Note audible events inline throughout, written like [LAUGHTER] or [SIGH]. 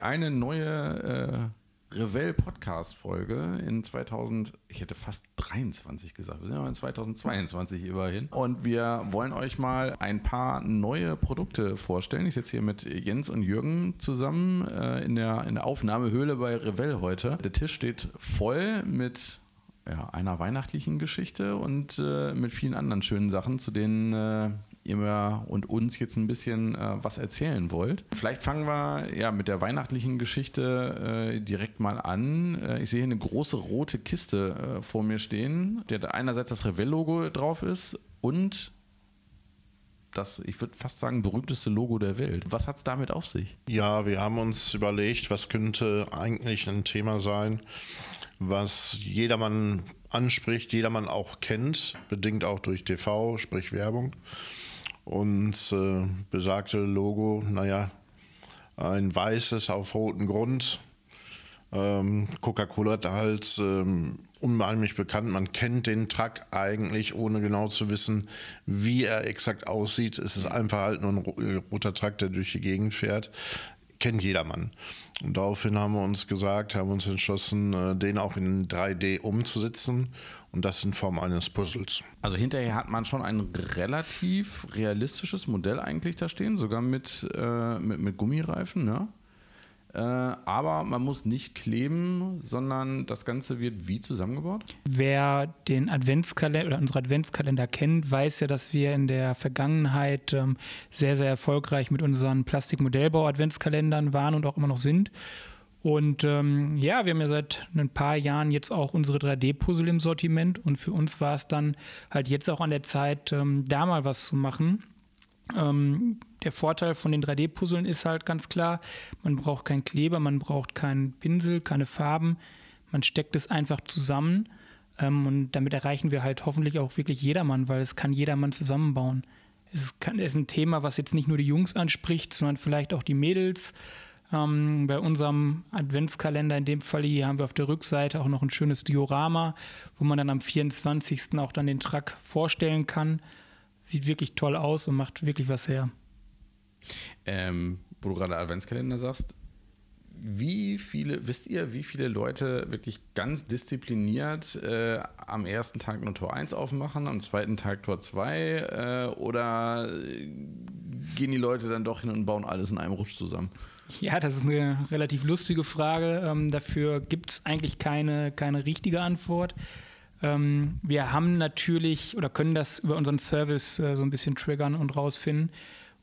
Eine neue äh, Revell Podcast Folge in 2000, ich hätte fast 23 gesagt, wir sind ja in 2022 immerhin. Und wir wollen euch mal ein paar neue Produkte vorstellen. Ich sitze hier mit Jens und Jürgen zusammen äh, in, der, in der Aufnahmehöhle bei Revell heute. Der Tisch steht voll mit ja, einer weihnachtlichen Geschichte und äh, mit vielen anderen schönen Sachen, zu denen äh, ihr und uns jetzt ein bisschen äh, was erzählen wollt. Vielleicht fangen wir ja mit der weihnachtlichen Geschichte äh, direkt mal an. Äh, ich sehe hier eine große rote Kiste äh, vor mir stehen, der einerseits das Revell-Logo drauf ist und das, ich würde fast sagen, berühmteste Logo der Welt. Was hat es damit auf sich? Ja, wir haben uns überlegt, was könnte eigentlich ein Thema sein, was jedermann anspricht, jedermann auch kennt, bedingt auch durch TV, sprich Werbung. Und äh, besagte Logo, naja, ein weißes auf rotem Grund. Ähm, Coca-Cola hat halt ähm, unheimlich bekannt. Man kennt den Truck eigentlich, ohne genau zu wissen, wie er exakt aussieht. Es ist einfach halt nur ein roter Truck, der durch die Gegend fährt. Kennt jedermann. Und daraufhin haben wir uns gesagt, haben uns entschlossen, äh, den auch in 3D umzusetzen und das in Form eines Puzzles. Also hinterher hat man schon ein relativ realistisches Modell eigentlich da stehen, sogar mit, äh, mit, mit Gummireifen, ne? Äh, aber man muss nicht kleben, sondern das Ganze wird wie zusammengebaut? Wer den Adventskalender oder unsere Adventskalender kennt, weiß ja, dass wir in der Vergangenheit ähm, sehr, sehr erfolgreich mit unseren Plastikmodellbau-Adventskalendern waren und auch immer noch sind. Und ähm, ja, wir haben ja seit ein paar Jahren jetzt auch unsere 3D-Puzzle im Sortiment und für uns war es dann halt jetzt auch an der Zeit, ähm, da mal was zu machen. Ähm, der Vorteil von den 3D-Puzzeln ist halt ganz klar, man braucht keinen Kleber, man braucht keinen Pinsel, keine Farben, man steckt es einfach zusammen ähm, und damit erreichen wir halt hoffentlich auch wirklich jedermann, weil es kann jedermann zusammenbauen. Es, ist ein Thema, was jetzt nicht nur die Jungs anspricht, sondern vielleicht auch die Mädels ähm, bei unserem Adventskalender in dem Fall hier haben wir auf der Rückseite auch noch ein schönes Diorama, wo man dann am 24. auch dann den Truck vorstellen kann. Sieht wirklich toll aus und macht wirklich was her. Ähm, wo du gerade Adventskalender sagst, wie viele, wisst ihr, wie viele Leute wirklich ganz diszipliniert äh, am ersten Tag nur Tor 1 aufmachen, am zweiten Tag Tor 2 äh, oder gehen die Leute dann doch hin und bauen alles in einem Rutsch zusammen? Ja, das ist eine relativ lustige Frage. Ähm, dafür gibt es eigentlich keine, keine richtige Antwort. Ähm, wir haben natürlich oder können das über unseren Service äh, so ein bisschen triggern und rausfinden.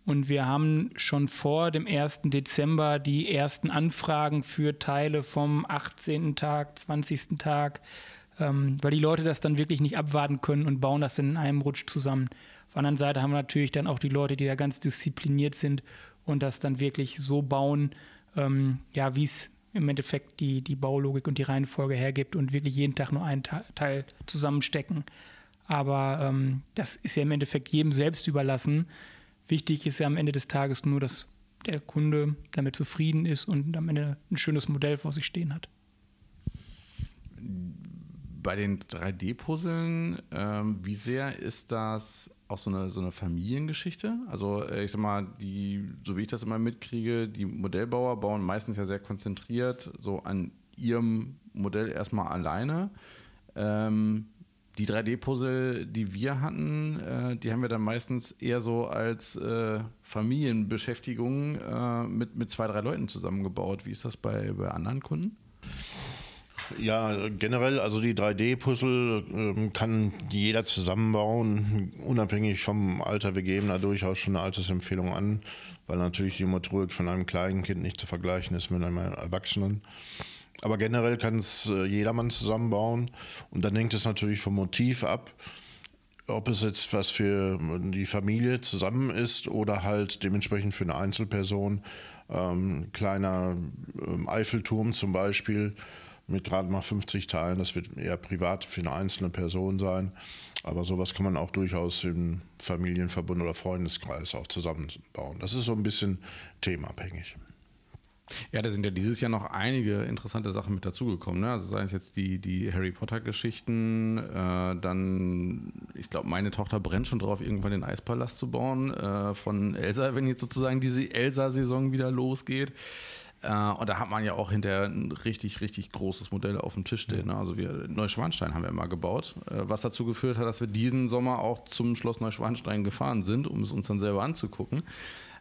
Und wir haben schon vor dem 1. Dezember die ersten Anfragen für Teile vom 18. Tag, 20. Tag, ähm, weil die Leute das dann wirklich nicht abwarten können und bauen das in einem Rutsch zusammen. Auf der anderen Seite haben wir natürlich dann auch die Leute, die da ganz diszipliniert sind und das dann wirklich so bauen, ähm, ja, wie es im Endeffekt die, die Baulogik und die Reihenfolge hergibt und wirklich jeden Tag nur einen Teil zusammenstecken. Aber ähm, das ist ja im Endeffekt jedem selbst überlassen. Wichtig ist ja am Ende des Tages nur, dass der Kunde damit zufrieden ist und am Ende ein schönes Modell vor sich stehen hat. Bei den 3D-Puzzeln, ähm, wie sehr ist das auch so eine, so eine Familiengeschichte. Also äh, ich sag mal, die, so wie ich das immer mitkriege, die Modellbauer bauen meistens ja sehr konzentriert so an ihrem Modell erstmal alleine. Ähm, die 3D-Puzzle, die wir hatten, äh, die haben wir dann meistens eher so als äh, Familienbeschäftigung äh, mit, mit zwei, drei Leuten zusammengebaut. Wie ist das bei, bei anderen Kunden? Ja, generell, also die 3D-Puzzle ähm, kann jeder zusammenbauen, unabhängig vom Alter. Wir geben da durchaus schon eine Altersempfehlung an, weil natürlich die Motorik von einem kleinen Kind nicht zu vergleichen ist mit einem Erwachsenen. Aber generell kann es äh, jedermann zusammenbauen und dann hängt es natürlich vom Motiv ab, ob es jetzt was für die Familie zusammen ist oder halt dementsprechend für eine Einzelperson. Ähm, kleiner ähm, Eiffelturm zum Beispiel mit gerade mal 50 Teilen. Das wird eher privat für eine einzelne Person sein. Aber sowas kann man auch durchaus im Familienverbund oder Freundeskreis auch zusammenbauen. Das ist so ein bisschen themenabhängig. Ja, da sind ja dieses Jahr noch einige interessante Sachen mit dazugekommen. Ne? Also seien es jetzt die, die Harry Potter-Geschichten, äh, dann, ich glaube, meine Tochter brennt schon drauf, irgendwann den Eispalast zu bauen äh, von Elsa, wenn jetzt sozusagen diese Elsa-Saison wieder losgeht. Äh, und da hat man ja auch hinterher ein richtig, richtig großes Modell auf dem Tisch stehen. Ne? Also wir Neuschwanstein haben wir mal gebaut, äh, was dazu geführt hat, dass wir diesen Sommer auch zum Schloss Neuschwanstein gefahren sind, um es uns dann selber anzugucken.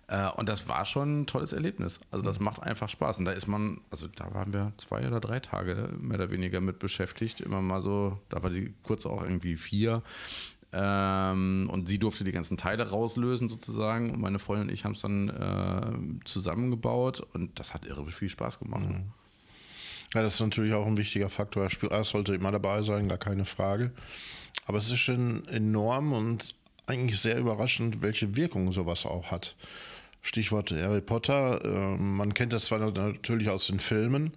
Äh, und das war schon ein tolles Erlebnis. Also das macht einfach Spaß. Und da ist man, also da waren wir zwei oder drei Tage mehr oder weniger mit beschäftigt. Immer mal so, da war die kurz auch irgendwie vier. Ähm, und sie durfte die ganzen Teile rauslösen sozusagen. Und meine Freundin und ich haben es dann äh, zusammengebaut und das hat irre viel Spaß gemacht. Mhm. Ja, das ist natürlich auch ein wichtiger Faktor. Er sollte immer dabei sein, gar keine Frage. Aber es ist schon enorm und eigentlich sehr überraschend, welche Wirkung sowas auch hat. Stichwort Harry Potter. Äh, man kennt das zwar natürlich aus den Filmen,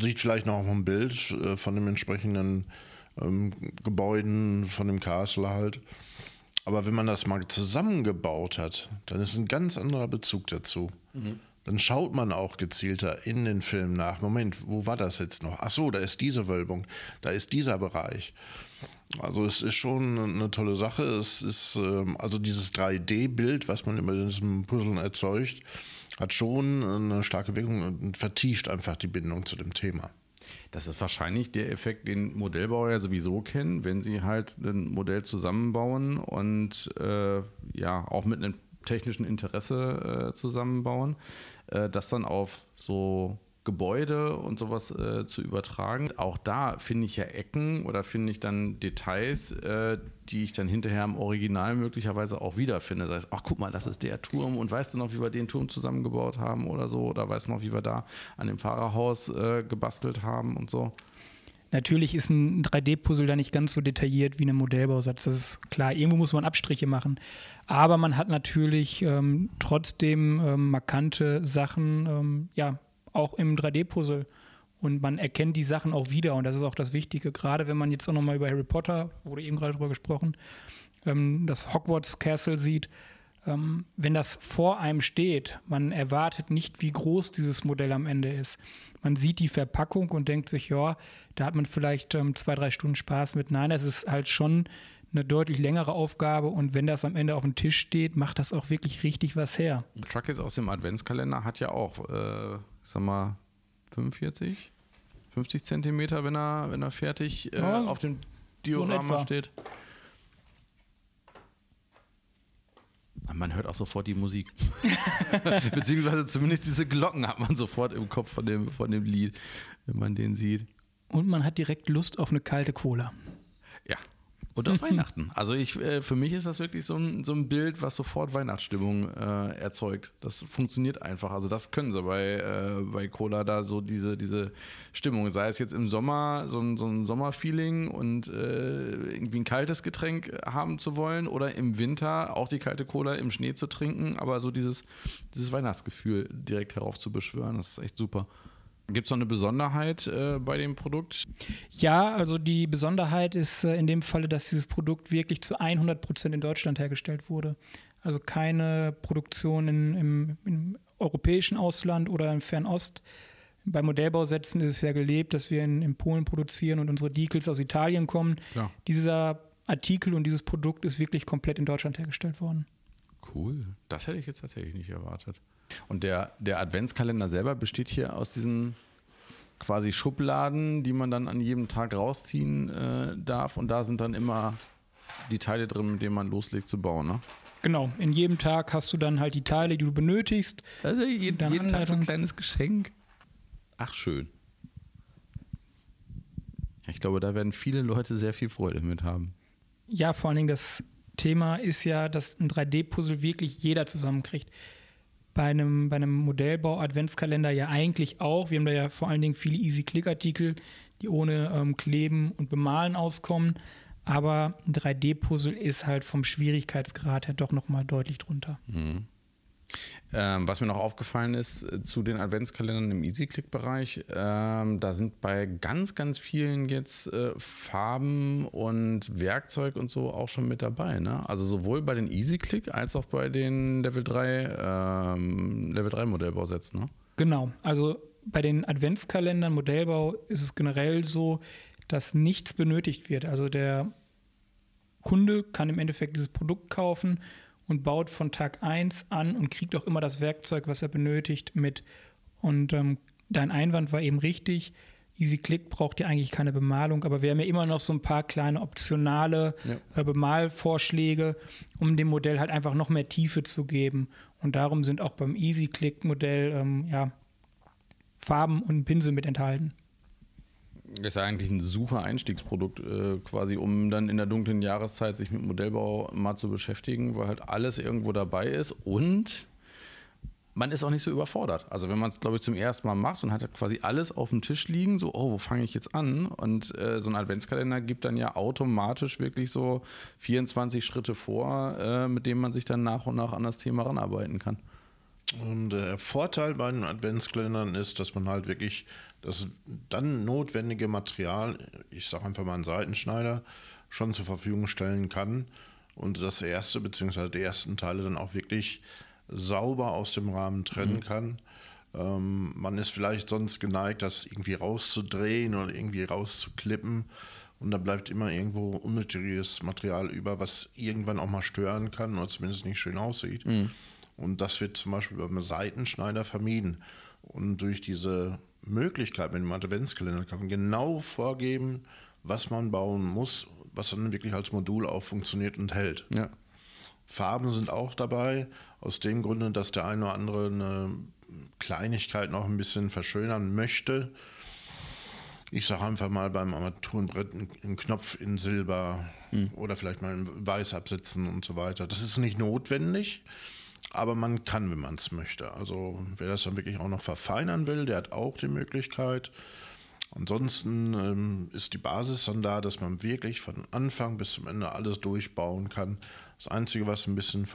sieht vielleicht noch ein Bild äh, von dem entsprechenden ähm, Gebäuden, von dem Castle halt. Aber wenn man das mal zusammengebaut hat, dann ist ein ganz anderer Bezug dazu. Mhm. Dann schaut man auch gezielter in den Film nach. Moment, wo war das jetzt noch? Ach so, da ist diese Wölbung, da ist dieser Bereich. Also es ist schon eine tolle Sache. Es ist ähm, also dieses 3D-Bild, was man über diesem Puzzle erzeugt, hat schon eine starke Wirkung und vertieft einfach die Bindung zu dem Thema. Das ist wahrscheinlich der Effekt, den Modellbauer ja sowieso kennen, wenn sie halt ein Modell zusammenbauen und äh, ja auch mit einem technischen Interesse äh, zusammenbauen, äh, das dann auf so Gebäude und sowas äh, zu übertragen. Auch da finde ich ja Ecken oder finde ich dann Details, äh, die ich dann hinterher im Original möglicherweise auch wiederfinde. Sei es, ach guck mal, das ist der Turm und weißt du noch, wie wir den Turm zusammengebaut haben oder so? Oder weißt du noch, wie wir da an dem Fahrerhaus äh, gebastelt haben und so? Natürlich ist ein 3D-Puzzle da nicht ganz so detailliert wie ein Modellbausatz. Das ist klar. Irgendwo muss man Abstriche machen. Aber man hat natürlich ähm, trotzdem ähm, markante Sachen, ähm, ja, auch im 3D-Puzzle. Und man erkennt die Sachen auch wieder. Und das ist auch das Wichtige. Gerade wenn man jetzt auch nochmal über Harry Potter, wurde eben gerade drüber gesprochen, ähm, das Hogwarts Castle sieht. Ähm, wenn das vor einem steht, man erwartet nicht, wie groß dieses Modell am Ende ist. Man sieht die Verpackung und denkt sich, ja, da hat man vielleicht ähm, zwei, drei Stunden Spaß mit. Nein, es ist halt schon eine deutlich längere Aufgabe und wenn das am Ende auf dem Tisch steht, macht das auch wirklich richtig was her. Truckets aus dem Adventskalender hat ja auch äh, sag mal, 45, 50 Zentimeter, wenn er, wenn er fertig äh, ja, auf dem Diorama so steht. Man hört auch sofort die Musik. [LAUGHS] Beziehungsweise zumindest diese Glocken hat man sofort im Kopf von dem, von dem Lied, wenn man den sieht. Und man hat direkt Lust auf eine kalte Cola. Ja, und auf [LAUGHS] Weihnachten. Also ich, äh, für mich ist das wirklich so ein, so ein Bild, was sofort Weihnachtsstimmung äh, erzeugt. Das funktioniert einfach. Also das können sie bei, äh, bei Cola da so diese, diese Stimmung. Sei es jetzt im Sommer so ein, so ein Sommerfeeling und äh, irgendwie ein kaltes Getränk haben zu wollen oder im Winter auch die kalte Cola im Schnee zu trinken, aber so dieses, dieses Weihnachtsgefühl direkt heraufzubeschwören, das ist echt super. Gibt es noch eine Besonderheit äh, bei dem Produkt? Ja, also die Besonderheit ist äh, in dem Falle, dass dieses Produkt wirklich zu 100 Prozent in Deutschland hergestellt wurde. Also keine Produktion in, im, im, europäischen Ausland oder im Fernost. Bei Modellbausätzen ist es ja gelebt, dass wir in, in Polen produzieren und unsere Decals aus Italien kommen. Klar. Dieser Artikel und dieses Produkt ist wirklich komplett in Deutschland hergestellt worden. Cool. Das hätte ich jetzt tatsächlich nicht erwartet. Und der, der Adventskalender selber besteht hier aus diesen quasi Schubladen, die man dann an jedem Tag rausziehen äh, darf. Und da sind dann immer die Teile drin, mit denen man loslegt zu bauen. Ne? Genau, in jedem Tag hast du dann halt die Teile, die du benötigst. Also jeden, jeden Tag so ein kleines Geschenk. Ach, schön. Ich glaube, da werden viele Leute sehr viel Freude mit haben. Ja, vor allen Dingen das Thema ist ja, dass ein 3D-Puzzle wirklich jeder zusammenkriegt bei einem, bei einem Modellbau-Adventskalender ja eigentlich auch. Wir haben da ja vor allen Dingen viele Easy-Click-Artikel, die ohne ähm, Kleben und Bemalen auskommen. Aber ein 3D-Puzzle ist halt vom Schwierigkeitsgrad her doch nochmal deutlich drunter. Mhm. Ähm, was mir noch aufgefallen ist äh, zu den Adventskalendern im EasyClick-Bereich, ähm, da sind bei ganz, ganz vielen jetzt äh, Farben und Werkzeug und so auch schon mit dabei. Ne? Also sowohl bei den EasyClick als auch bei den Level 3, ähm, Level 3 Modellbausätzen. Ne? Genau, also bei den Adventskalendern Modellbau ist es generell so, dass nichts benötigt wird. Also der Kunde kann im Endeffekt dieses Produkt kaufen und baut von Tag 1 an und kriegt auch immer das Werkzeug, was er benötigt, mit Und ähm, dein Einwand war eben richtig. Easy Click braucht ja eigentlich keine Bemalung, aber wir haben ja immer noch so ein paar kleine optionale Ja. äh, Bemalvorschläge, um dem Modell halt einfach noch mehr Tiefe zu geben. Und darum sind auch beim Easy Click Modell ähm, ja, Farben und Pinsel mit enthalten. Ist eigentlich ein super Einstiegsprodukt, äh, quasi, um dann in der dunklen Jahreszeit sich mit Modellbau mal zu beschäftigen, weil halt alles irgendwo dabei ist und man ist auch nicht so überfordert. Also wenn man es, glaube ich, zum ersten Mal macht und hat quasi alles auf dem Tisch liegen, so, oh, wo fange ich jetzt an? Und äh, so ein Adventskalender gibt dann ja automatisch wirklich so 24 Schritte vor, äh, mit denen man sich dann nach und nach an das Thema ranarbeiten kann. Und der Vorteil bei den Adventskalendern ist, dass man halt wirklich das dann notwendige Material, ich sage einfach mal einen Seitenschneider, schon zur Verfügung stellen kann und das erste bzw. die ersten Teile dann auch wirklich sauber aus dem Rahmen trennen kann. Ähm, man ist vielleicht sonst geneigt, das irgendwie rauszudrehen oder irgendwie rauszuklippen. Und da bleibt immer irgendwo unnötiges Material über, was irgendwann auch mal stören kann oder zumindest nicht schön aussieht. Und das wird zum Beispiel beim Seitenschneider vermieden. Und durch diese Möglichkeit mit dem Adventskalender kann man genau vorgeben, was man bauen muss, was dann wirklich als Modul auch funktioniert und hält. Ja. Farben sind auch dabei, aus dem Grunde, dass der eine oder andere eine Kleinigkeit noch ein bisschen verschönern möchte. Ich sage einfach mal beim Armaturenbrett einen Knopf in Silber oder vielleicht mal in Weiß absetzen und so weiter. Das ist nicht notwendig, aber man kann, wenn man es möchte. Also wer das dann wirklich auch noch verfeinern will, der hat auch die Möglichkeit. Ansonsten ähm, ist die Basis dann da, dass man wirklich von Anfang bis zum Ende alles durchbauen kann. Das Einzige, was ein bisschen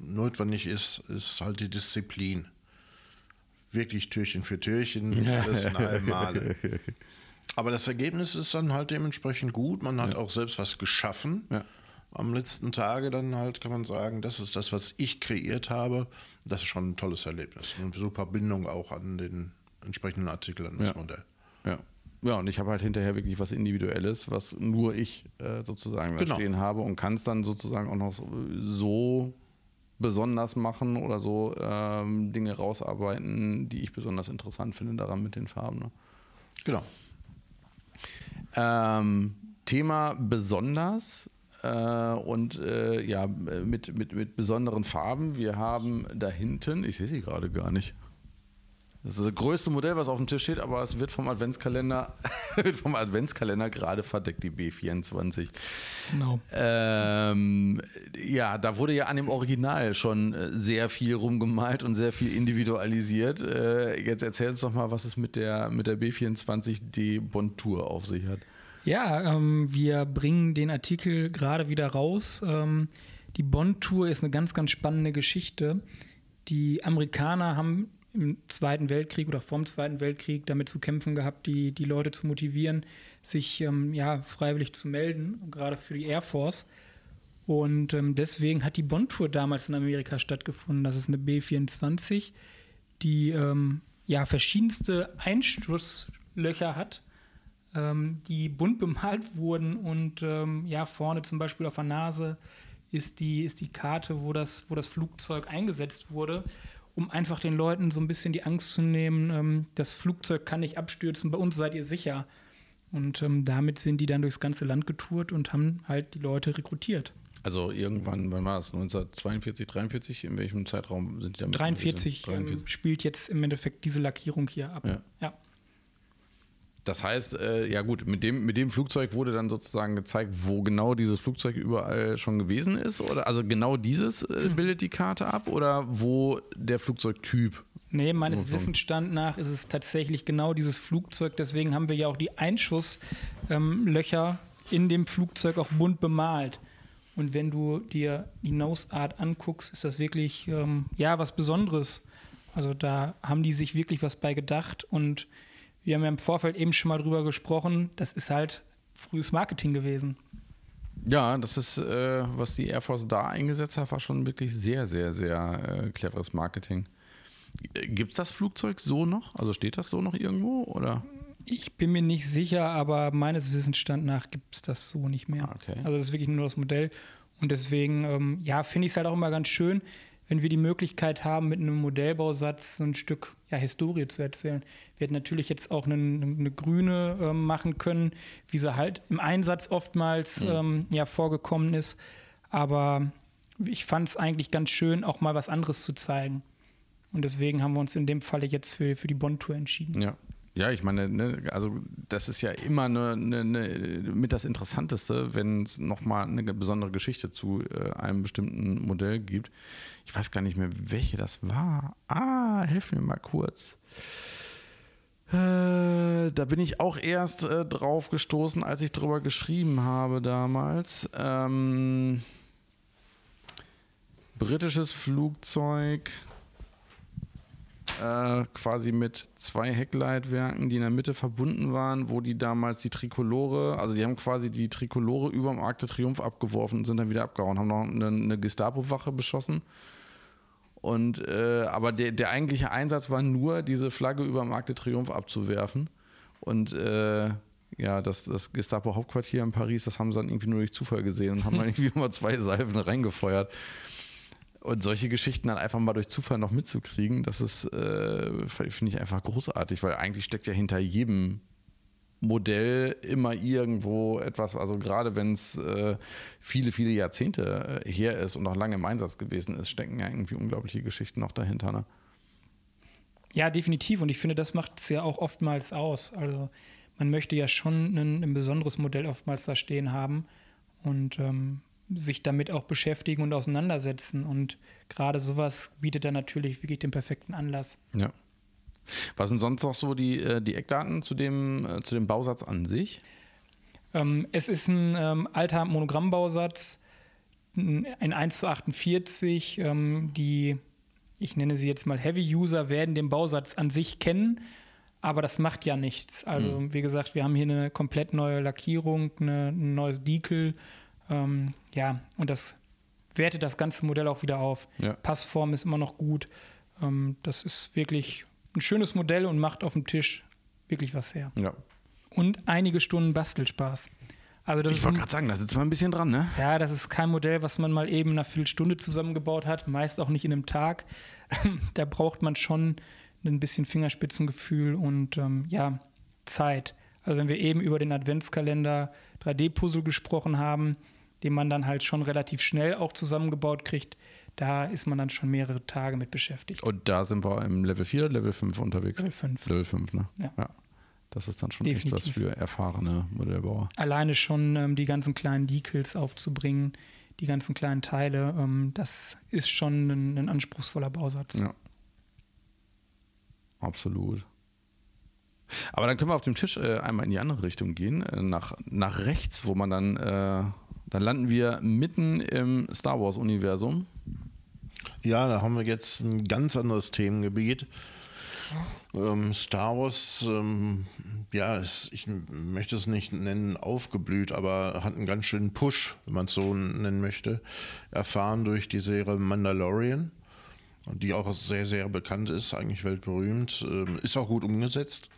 notwendig ist, ist halt die Disziplin. Wirklich Türchen für Türchen, nicht alles in einem Male. [LAUGHS] Aber das Ergebnis ist dann halt dementsprechend gut. Man hat auch selbst was geschaffen. Ja. Am letzten Tage dann halt kann man sagen, das ist das, was ich kreiert habe. Das ist schon ein tolles Erlebnis. Und super Bindung auch an den entsprechenden Artikel, an das Ja. Modell. Ja. Ja, und ich habe halt hinterher wirklich was Individuelles, was nur ich äh, sozusagen Genau. stehen habe und kann es dann sozusagen auch noch so, so besonders machen oder so ähm, Dinge rausarbeiten, die ich besonders interessant finde daran mit den Farben. Ne? Genau. Ähm, Thema besonders und äh, ja, mit, mit, mit besonderen Farben. Wir haben da hinten, ich sehe sie gerade gar nicht. Das ist das größte Modell, was auf dem Tisch steht, aber es wird vom Adventskalender, [LAUGHS] wird vom Adventskalender gerade verdeckt, die B24. Genau. Ähm, ja, da wurde ja an dem Original schon äh, sehr viel rumgemalt und sehr viel individualisiert. Äh, jetzt erzähl uns doch mal, was es mit der, mit der B24D Bontour auf sich hat. Ja, ähm, wir bringen den Artikel gerade wieder raus. Ähm, die Bonn-Tour ist eine ganz, ganz spannende Geschichte. Die Amerikaner haben im Zweiten Weltkrieg oder vom Zweiten Weltkrieg damit zu kämpfen gehabt, die, die Leute zu motivieren, sich ähm, ja, freiwillig zu melden, gerade für die Air Force. Und ähm, deswegen hat die Bonn-Tour damals in Amerika stattgefunden. Das ist eine B24, die ähm, ja verschiedenste Einschusslöcher hat, ähm, die bunt [LAUGHS] bemalt wurden und ähm, ja vorne zum Beispiel auf der Nase ist die, ist die Karte, wo das, wo das Flugzeug eingesetzt wurde, um einfach den Leuten so ein bisschen die Angst zu nehmen, ähm, das Flugzeug kann nicht abstürzen, bei uns seid ihr sicher. Und ähm, damit sind die dann durchs ganze Land getourt und haben halt die Leute rekrutiert. Also irgendwann, wann war das? 1942, 43? In welchem Zeitraum sind die damit? 43, gewesen? Ähm, spielt jetzt im Endeffekt diese Lackierung hier ab. Ja. ja. Das heißt, äh, ja gut, mit dem, mit dem Flugzeug wurde dann sozusagen gezeigt, wo genau dieses Flugzeug überall schon gewesen ist? Oder also genau dieses äh, bildet die Karte ab oder wo der Flugzeugtyp? Nee, meines? Wissensstand nach ist es tatsächlich genau dieses Flugzeug. Deswegen haben wir ja auch die Einschusslöcher in dem Flugzeug auch bunt bemalt. Und wenn du dir die Nose Art anguckst, ist das wirklich ähm, ja was Besonderes. Also da haben die sich wirklich was bei gedacht. Und wir haben ja im Vorfeld eben schon mal drüber gesprochen. Das ist halt frühes Marketing gewesen. Ja, das ist, äh, was die Air Force da eingesetzt hat, war schon wirklich sehr, sehr, sehr äh, cleveres Marketing. Gibt es das Flugzeug so noch? Also steht das so noch irgendwo? Oder? Ich bin mir nicht sicher, aber meines Wissensstand nach gibt es das so nicht mehr. Ah, okay. Also das ist wirklich nur das Modell. Und deswegen, ähm, ja, finde ich es halt auch immer ganz schön. Wenn wir die Möglichkeit haben, mit einem Modellbausatz ein Stück ja, Historie zu erzählen. Wir hätten natürlich jetzt auch eine, eine grüne äh, machen können, wie sie halt im Einsatz oftmals mhm. ähm, ja, vorgekommen ist. Aber ich fand es eigentlich ganz schön, auch mal was anderes zu zeigen. Und deswegen haben wir uns in dem Falle jetzt für, für die Bond-Tour entschieden. Ja. Ja, ich meine, ne, also das ist ja immer eine, eine, eine mit das Interessanteste, wenn es nochmal eine besondere Geschichte zu äh, einem bestimmten Modell gibt. Ich weiß gar nicht mehr, welche das war. Ah, helf mir mal kurz. Äh, da bin ich auch erst äh, drauf gestoßen, als ich drüber geschrieben habe damals. Ähm, britisches Flugzeug äh, quasi mit zwei Heckleitwerken, die in der Mitte verbunden waren, wo die damals die Trikolore, also die haben quasi die Trikolore über dem Arc de Triomphe abgeworfen und sind dann wieder abgehauen, haben noch eine, eine Gestapo-Wache beschossen. Und, äh, aber der, der eigentliche Einsatz war nur, diese Flagge über dem Arc de Triomphe abzuwerfen. Und äh, ja, das, das Gestapo-Hauptquartier in Paris, das haben sie dann irgendwie nur durch Zufall gesehen und haben dann [LAUGHS] irgendwie immer zwei Salven reingefeuert. Und solche Geschichten dann einfach mal durch Zufall noch mitzukriegen, das ist, äh, finde ich einfach großartig, weil eigentlich steckt ja hinter jedem Modell immer irgendwo etwas, also gerade wenn es äh, viele, viele Jahrzehnte äh, her ist und auch lange im Einsatz gewesen ist, stecken ja irgendwie unglaubliche Geschichten noch dahinter. Ne? Ja, definitiv. Und ich finde, das macht es ja auch oftmals aus. Also man möchte ja schon ein, ein besonderes Modell oftmals da stehen haben. Und ähm, sich damit auch beschäftigen und auseinandersetzen. Und gerade sowas bietet dann natürlich wirklich den perfekten Anlass. Ja. Was sind sonst noch so die, äh, die Eckdaten zu dem, äh, zu dem Bausatz an sich? Ähm, es ist ein ähm, alter Monogrammbausatz, ein 1 zu 48. Ähm, die, ich nenne sie jetzt mal Heavy-User, werden den Bausatz an sich kennen, aber das macht ja nichts. Also, mhm. wie gesagt, wir haben hier eine komplett neue Lackierung, eine, ein neues Decal ähm, ja, und das wertet das ganze Modell auch wieder auf. Ja. Passform ist immer noch gut. Ähm, das ist wirklich ein schönes Modell und macht auf dem Tisch wirklich was her. Ja. Und einige Stunden Bastelspaß. Also ich wollte gerade sagen, da sitzt man ein bisschen dran, ne? Ja, das ist kein Modell, was man mal eben einer Viertelstunde zusammengebaut hat, meist auch nicht in einem Tag. [LAUGHS] da braucht man schon ein bisschen Fingerspitzengefühl und ähm, ja, Zeit. Also wenn wir eben über den Adventskalender 3D-Puzzle gesprochen haben, den man dann halt schon relativ schnell auch zusammengebaut kriegt. Da ist man dann schon mehrere Tage mit beschäftigt. Und da sind wir im Level 4, Level 5 unterwegs. Level 5. Level 5, ne? Ja. ja. Das ist dann schon Definitiv. echt was für erfahrene Modellbauer. Alleine schon ähm, die ganzen kleinen Decals aufzubringen, die ganzen kleinen Teile, ähm, das ist schon ein, ein, anspruchsvoller Bausatz. Ja. Absolut. Aber dann können wir auf dem Tisch äh, einmal in die andere Richtung gehen, äh, nach, nach rechts, wo man dann äh, dann landen wir mitten im Star Wars-Universum. Ja, da haben wir jetzt ein ganz anderes Themengebiet. Ähm, Star Wars, ähm, ja, ist, ich möchte es nicht nennen aufgeblüht, aber hat einen ganz schönen Push, wenn man es so nennen möchte, erfahren durch die Serie Mandalorian, die auch sehr, sehr bekannt ist, eigentlich weltberühmt, ähm, ist auch gut umgesetzt.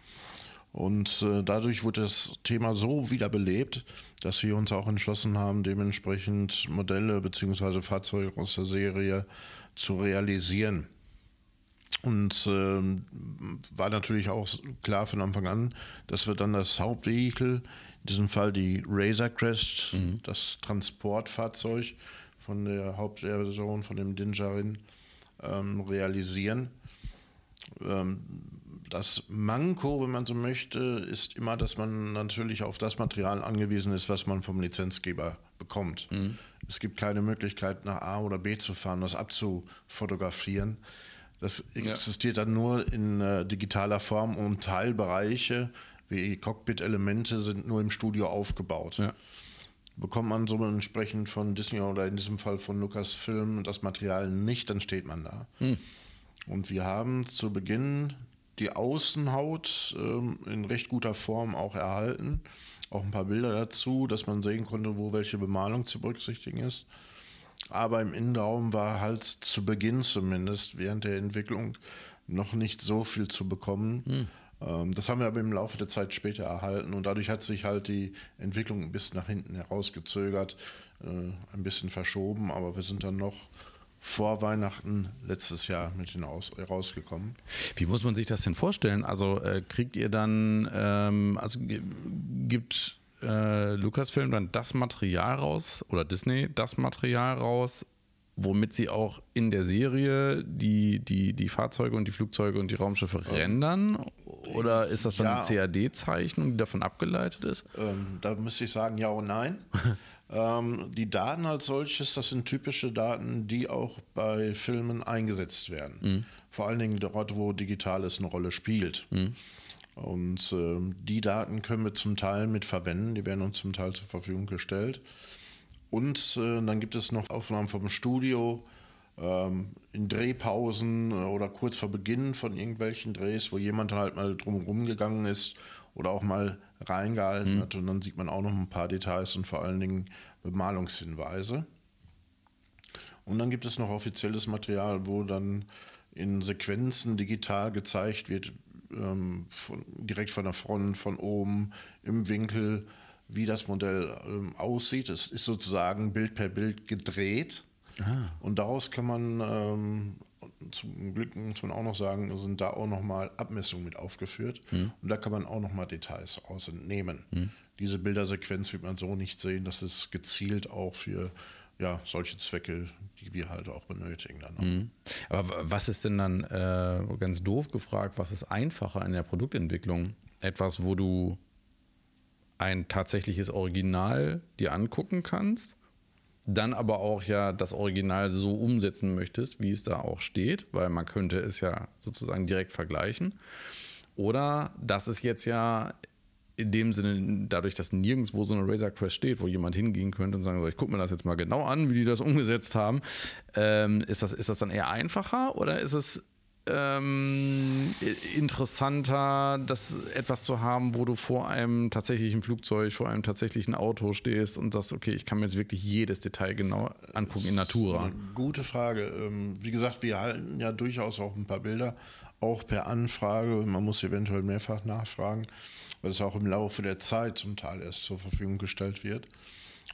Und äh, dadurch wurde das Thema so wiederbelebt, dass wir uns auch entschlossen haben, dementsprechend Modelle bzw. Fahrzeuge aus der Serie zu realisieren. Und äh, war natürlich auch klar von Anfang an, dass wir dann das Hauptvehikel, in diesem Fall die Razor Crest, mhm. das Transportfahrzeug von der Hauptversion, von dem Dinjarin, ähm, realisieren. Ähm, das Manko, wenn man so möchte, ist immer, dass man natürlich auf das Material angewiesen ist, was man vom Lizenzgeber bekommt. Mhm. Es gibt keine Möglichkeit, nach A oder B zu fahren, das abzufotografieren. Das existiert ja. dann nur in äh, digitaler Form und Teilbereiche wie Cockpit-Elemente sind nur im Studio aufgebaut. Ja. Bekommt man so entsprechend von Disney oder in diesem Fall von Lucasfilm das Material nicht, dann steht man da. Mhm. Und wir haben zu Beginn die Außenhaut ähm, in recht guter Form auch erhalten. Auch ein paar Bilder dazu, dass man sehen konnte, wo welche Bemalung zu berücksichtigen ist. Aber im Innenraum war halt zu Beginn zumindest während der Entwicklung noch nicht so viel zu bekommen. Hm. Ähm, das haben wir aber im Laufe der Zeit später erhalten und dadurch hat sich halt die Entwicklung ein bisschen nach hinten herausgezögert, äh, ein bisschen verschoben, aber wir sind dann noch vor Weihnachten letztes Jahr mit hinaus, rausgekommen. Wie muss man sich das denn vorstellen? Also äh, kriegt ihr dann, ähm, also gibt äh, Lucasfilm dann das Material raus oder Disney das Material raus, womit sie auch in der Serie die, die, die Fahrzeuge und die Flugzeuge und die Raumschiffe rendern? Oder ist das dann Ja. eine CAD-Zeichnung, die davon abgeleitet ist? Ähm, da müsste ich sagen, ja und nein. [LAUGHS] ähm, die Daten als solches, das sind typische Daten, die auch bei Filmen eingesetzt werden. Vor allen Dingen dort, wo Digitales eine Rolle spielt. Und ähm, die Daten können wir zum Teil mit verwenden, die werden uns zum Teil zur Verfügung gestellt. Und äh, dann gibt es noch Aufnahmen vom Studio, ähm, in Drehpausen äh, oder kurz vor Beginn von irgendwelchen Drehs, wo jemand halt mal drumherum gegangen ist oder auch mal reingehalten hat. Und dann sieht man auch noch ein paar Details und vor allen Dingen Bemalungshinweise. Und dann gibt es noch offizielles Material, wo dann in Sequenzen digital gezeigt wird, ähm, von, direkt von der Front, von oben, im Winkel, wie das Modell ähm, aussieht. Es ist sozusagen Bild per Bild gedreht. Und daraus kann man ähm, zum Glück muss man auch noch sagen, sind da auch nochmal Abmessungen mit aufgeführt. Und da kann man auch nochmal Details aus entnehmen. Diese Bildersequenz wird man so nicht sehen. Das ist gezielt auch für ja, solche Zwecke, die wir halt auch benötigen. Dann auch. Aber w- was ist denn dann, äh, ganz doof gefragt, was ist einfacher in der Produktentwicklung? Etwas, wo du ein tatsächliches Original dir angucken kannst, dann aber auch ja das Original so umsetzen möchtest, wie es da auch steht, weil man könnte es ja sozusagen direkt vergleichen. Oder das ist jetzt ja in dem Sinne, dadurch, dass nirgendwo so eine Razor Crest steht, wo jemand hingehen könnte und sagen soll, ich gucke mir das jetzt mal genau an, wie die das umgesetzt haben, ähm, ist, das, ist das dann eher einfacher oder ist es ähm, interessanter, das etwas zu haben, wo du vor einem tatsächlichen Flugzeug, vor einem tatsächlichen Auto stehst und sagst, okay, ich kann mir jetzt wirklich jedes Detail genau angucken in Natura. Gute Frage. Ähm, Wie gesagt, wir halten ja durchaus auch ein paar Bilder, auch per Anfrage. Man muss eventuell mehrfach nachfragen, weil es auch im Laufe der Zeit zum Teil erst zur Verfügung gestellt wird.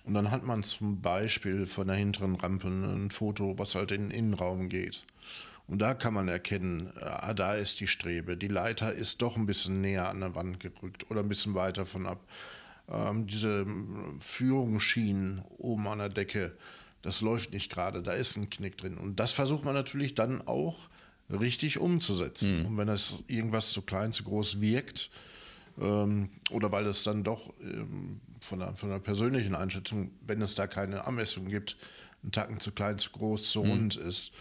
Und dann hat man zum Beispiel von der hinteren Rampe ein Foto, was halt in den Innenraum geht. Und da kann man erkennen, ah, da ist die Strebe. Die Leiter ist doch ein bisschen näher an der Wand gerückt oder ein bisschen weiter von ab. Ähm, diese ähm, Führungsschienen oben an der Decke, das läuft nicht gerade, da ist ein Knick drin. Und das versucht man natürlich dann auch richtig umzusetzen. Und wenn das irgendwas zu klein, zu groß wirkt, ähm, oder weil es dann doch ähm, von, der, von der persönlichen Einschätzung, wenn es da keine Anmessung gibt, einen Tacken zu klein, zu groß, zu rund ist,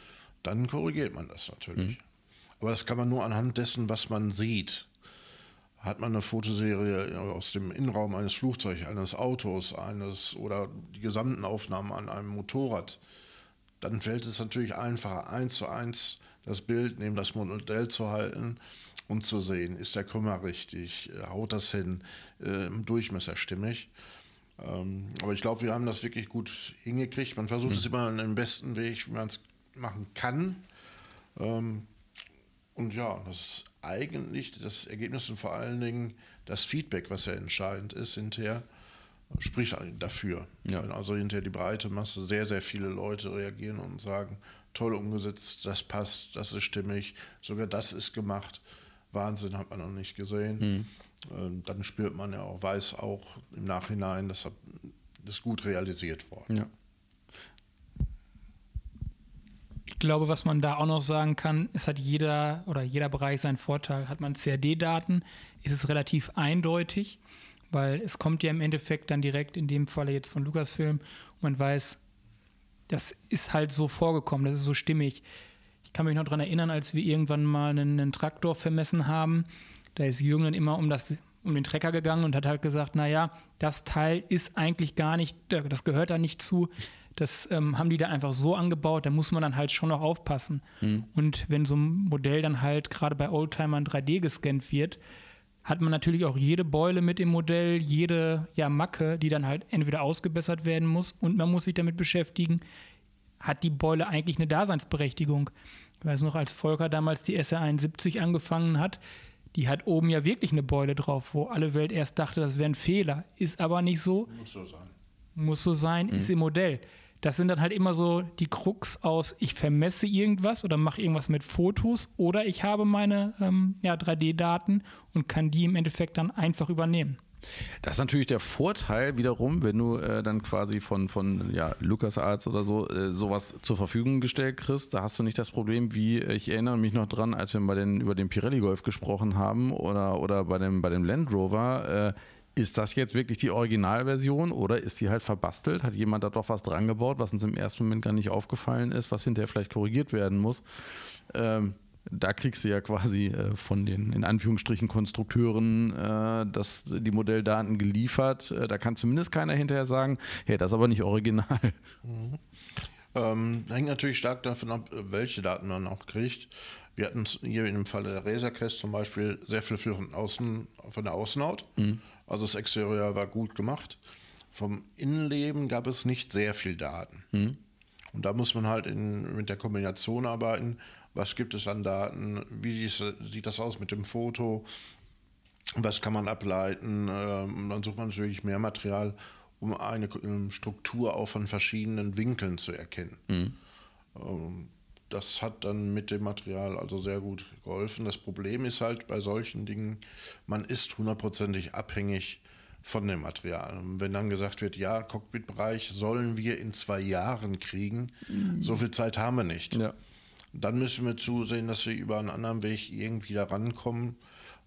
dann korrigiert man das natürlich. Aber das kann man nur anhand dessen, was man sieht. Hat man eine Fotoserie aus dem Innenraum eines Flugzeugs, eines Autos, eines oder die gesamten Aufnahmen an einem Motorrad, dann fällt es natürlich einfacher, eins zu eins das Bild neben das Modell zu halten und zu sehen, ist der Krümmer richtig, äh, haut das hin, äh, im Durchmesser stimmig. Ähm, aber ich glaube, wir haben das wirklich gut hingekriegt. Man versucht es immer den besten Weg, wie man es machen kann. Ähm, und ja, das ist eigentlich das Ergebnis und vor allen Dingen das Feedback, was ja entscheidend ist hinterher, spricht dafür. Ja. Wenn also hinterher die breite Masse, sehr, sehr viele Leute reagieren und sagen, toll umgesetzt, das passt, das ist stimmig, sogar das ist gemacht. Wahnsinn hat man noch nicht gesehen. Ähm, Dann spürt man ja auch, weiß auch im Nachhinein, das ist gut realisiert worden. Ja. Ich glaube, was man da auch noch sagen kann, es hat jeder oder jeder Bereich seinen Vorteil. Hat man CAD-Daten, ist es relativ eindeutig, weil es kommt ja im Endeffekt dann direkt in dem Falle jetzt von Lucasfilm und man weiß, das ist halt so vorgekommen, das ist so stimmig. Ich kann mich noch daran erinnern, als wir irgendwann mal einen, einen Traktor vermessen haben, da ist Jürgen dann immer um, das, um den Trecker gegangen und hat halt gesagt, naja, das Teil ist eigentlich gar nicht, das gehört da nicht zu. Das ähm, haben die da einfach so angebaut, da muss man dann halt schon noch aufpassen. Und wenn so ein Modell dann halt gerade bei Oldtimern 3D gescannt wird, hat man natürlich auch jede Beule mit im Modell, jede ja, Macke, die dann halt entweder ausgebessert werden muss und man muss sich damit beschäftigen, hat die Beule eigentlich eine Daseinsberechtigung. Ich weiß noch, als Volker damals die SR71 angefangen hat, die hat oben ja wirklich eine Beule drauf, wo alle Welt erst dachte, das wäre ein Fehler. Ist aber nicht so, Muss so sein. muss so sein, ist im Modell. Das sind dann halt immer so die Krux aus, ich vermesse irgendwas oder mache irgendwas mit Fotos oder ich habe meine ähm, ja, 3D-Daten und kann die im Endeffekt dann einfach übernehmen. Das ist natürlich der Vorteil wiederum, wenn du äh, dann quasi von, von ja, LucasArts oder so äh, sowas zur Verfügung gestellt kriegst. Da hast du nicht das Problem, wie ich erinnere mich noch dran, als wir bei den, über den Pirelli Golf gesprochen haben oder, oder bei, dem, bei dem Land Rover. Äh, ist das jetzt wirklich die Originalversion oder ist die halt verbastelt? Hat jemand da doch was dran gebaut, was uns im ersten Moment gar nicht aufgefallen ist, was hinterher vielleicht korrigiert werden muss? Ähm, da kriegst du ja quasi äh, von den in Anführungsstrichen Konstrukteuren äh, das, die Modelldaten geliefert. Äh, da kann zumindest keiner hinterher sagen, hey, das ist aber nicht original. Mhm. Ähm, hängt natürlich stark davon ab, welche Daten man auch kriegt. Wir hatten hier in dem Fall der Razer Crest zum Beispiel sehr viel von, außen, von der Außenhaut. Mhm. Also das Exterieur war gut gemacht. Vom Innenleben gab es nicht sehr viel Daten. Mhm. Und da muss man halt in, mit der Kombination arbeiten was gibt es an Daten, wie sieht das aus mit dem Foto, was kann man ableiten. Ähm, dann sucht man natürlich mehr Material, um eine ähm, Struktur auch von verschiedenen Winkeln zu erkennen. Mhm. Das hat dann mit dem Material also sehr gut geholfen. Das Problem ist halt bei solchen Dingen, man ist hundertprozentig abhängig von dem Material. Und wenn dann gesagt wird, ja, Cockpitbereich sollen wir in zwei Jahren kriegen, mhm. so viel Zeit haben wir nicht. Ja. Dann müssen wir zusehen, dass wir über einen anderen Weg irgendwie da rankommen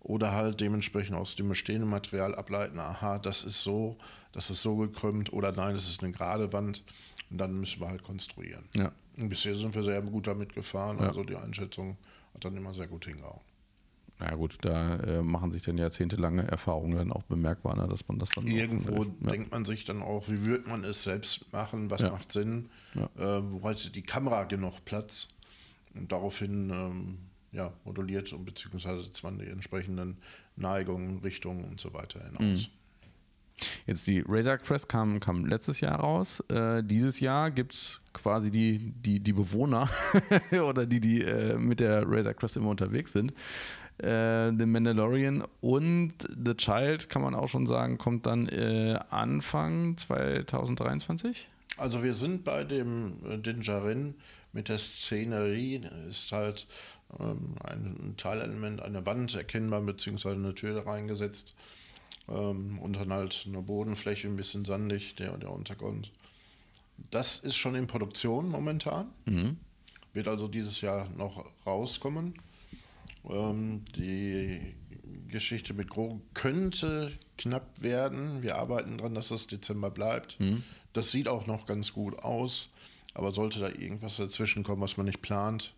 oder halt dementsprechend aus dem bestehenden Material ableiten, aha, das ist so, das ist so gekrümmt oder nein, das ist eine gerade Wand. Und dann müssen wir halt konstruieren. Ja. Und bisher sind wir sehr gut damit gefahren. Ja. Also die Einschätzung hat dann immer sehr gut hingehauen. Na ja, gut, da äh, machen sich dann jahrzehntelange Erfahrungen dann auch bemerkbar, ne, dass man das dann. Irgendwo auch, ja. denkt man sich dann auch, wie würde man es selbst machen, was macht Sinn, äh, wo hat die Kamera genug Platz? Und daraufhin ähm, ja, moduliert und beziehungsweise setzt man die entsprechenden Neigungen, Richtungen und so weiter hinaus. Mhm. Jetzt die Razer Crest kam, kam letztes Jahr raus. Äh, dieses Jahr gibt es quasi die, die, die Bewohner [LAUGHS] oder die, die äh, mit der Razer Crest immer unterwegs sind. Äh, The Mandalorian und The Child, kann man auch schon sagen, kommt dann äh, Anfang 2023? Also wir sind bei dem äh, Dinjarin mit der Szenerie ist halt ähm, ein Teilelement, eine Wand erkennbar, beziehungsweise eine Tür reingesetzt. Ähm, und dann halt eine Bodenfläche, ein bisschen sandig, der, der Untergrund. Das ist schon in Produktion momentan. Mhm. Wird also dieses Jahr noch rauskommen. Ähm, die Geschichte mit Gro könnte knapp werden. Wir arbeiten daran, dass es Dezember bleibt. Mhm. Das sieht auch noch ganz gut aus. Aber sollte da irgendwas dazwischen kommen, was man nicht plant,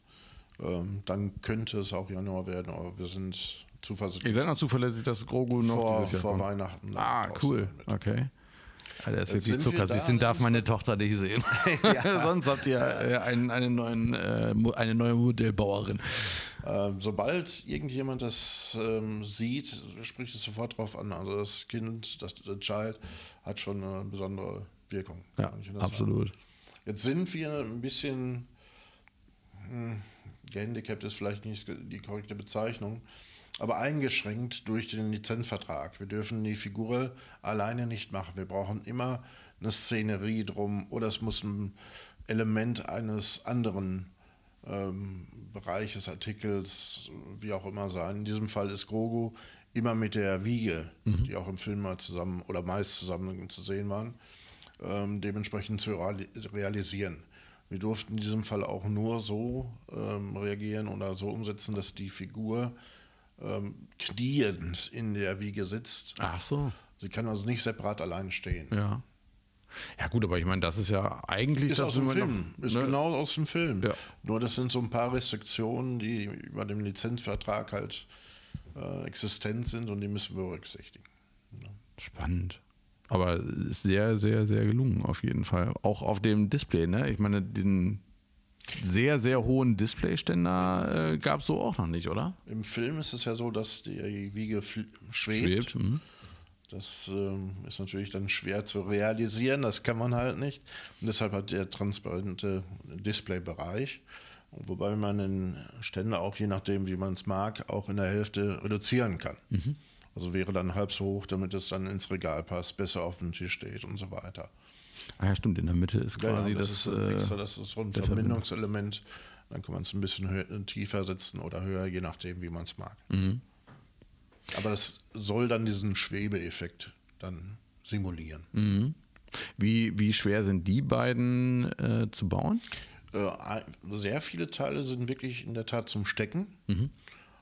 ähm, dann könnte es auch Januar werden. Aber wir sind zuversichtlich. Ihr seid noch zuverlässig, dass Grogu noch vor, dieses Jahr vor kommt. Weihnachten. Ah, cool. Okay. Alter, ist wirklich zuckersüß. darf meine Tochter nicht sehen. [LAUGHS] [LAUGHS] Sonst habt ihr äh, einen, einen neuen, äh, eine neue Modellbauerin. Ähm, sobald irgendjemand das ähm, sieht, spricht es sofort drauf an. Also das Kind, das, das Child hat schon eine besondere Wirkung. Ja, absolut. Sagen. Jetzt sind wir ein bisschen, hm, gehandicapt ist vielleicht nicht die korrekte Bezeichnung, aber eingeschränkt durch den Lizenzvertrag. Wir dürfen die Figur alleine nicht machen. Wir brauchen immer eine Szenerie drum oder es muss ein Element eines anderen ähm, Bereiches, Artikels, wie auch immer sein. In diesem Fall ist Grogu immer mit der Wiege, mhm. die auch im Film mal zusammen oder meist zusammen zu sehen waren ähm, dementsprechend zu realisieren. Wir durften in diesem Fall auch nur so ähm, reagieren oder so umsetzen, dass die Figur ähm, kniend in der Wiege sitzt. Ach so. Sie kann also nicht separat allein stehen. Ja. Ja gut, aber ich meine, das ist ja eigentlich ist aus dem Film. Noch, ist ne? genau aus dem Film. Ja. Nur das sind so ein paar Restriktionen, die über dem Lizenzvertrag halt äh, existent sind und die müssen wir berücksichtigen. Ja. Spannend. Aber ist sehr, sehr, sehr gelungen auf jeden Fall. Auch auf dem Display, ne? Ich meine, diesen sehr, sehr hohen Displayständer äh, gab es so auch noch nicht, oder? Im Film ist es ja so, dass die Wiege schwebt. schwebt mhm. Das ähm, ist natürlich dann schwer zu realisieren, das kann man halt nicht. Und deshalb hat der transparente Displaybereich, wobei man den Ständer auch je nachdem, wie man es mag, auch in der Hälfte reduzieren kann. Mhm. Also wäre dann halb so hoch, damit es dann ins Regal passt, besser auf dem Tisch steht und so weiter. Ah ja, stimmt, in der Mitte ist Ja, quasi das, das. ist so ein äh, extra, das ist so ein Verbindungselement. Dann kann man es ein bisschen hö- tiefer setzen oder höher, je nachdem, wie man es mag. Mhm. Aber das soll dann diesen Schwebeeffekt dann simulieren. Mhm. wie, wie schwer sind die beiden äh, zu bauen? Äh, sehr viele Teile sind wirklich in der Tat zum Stecken. Mhm.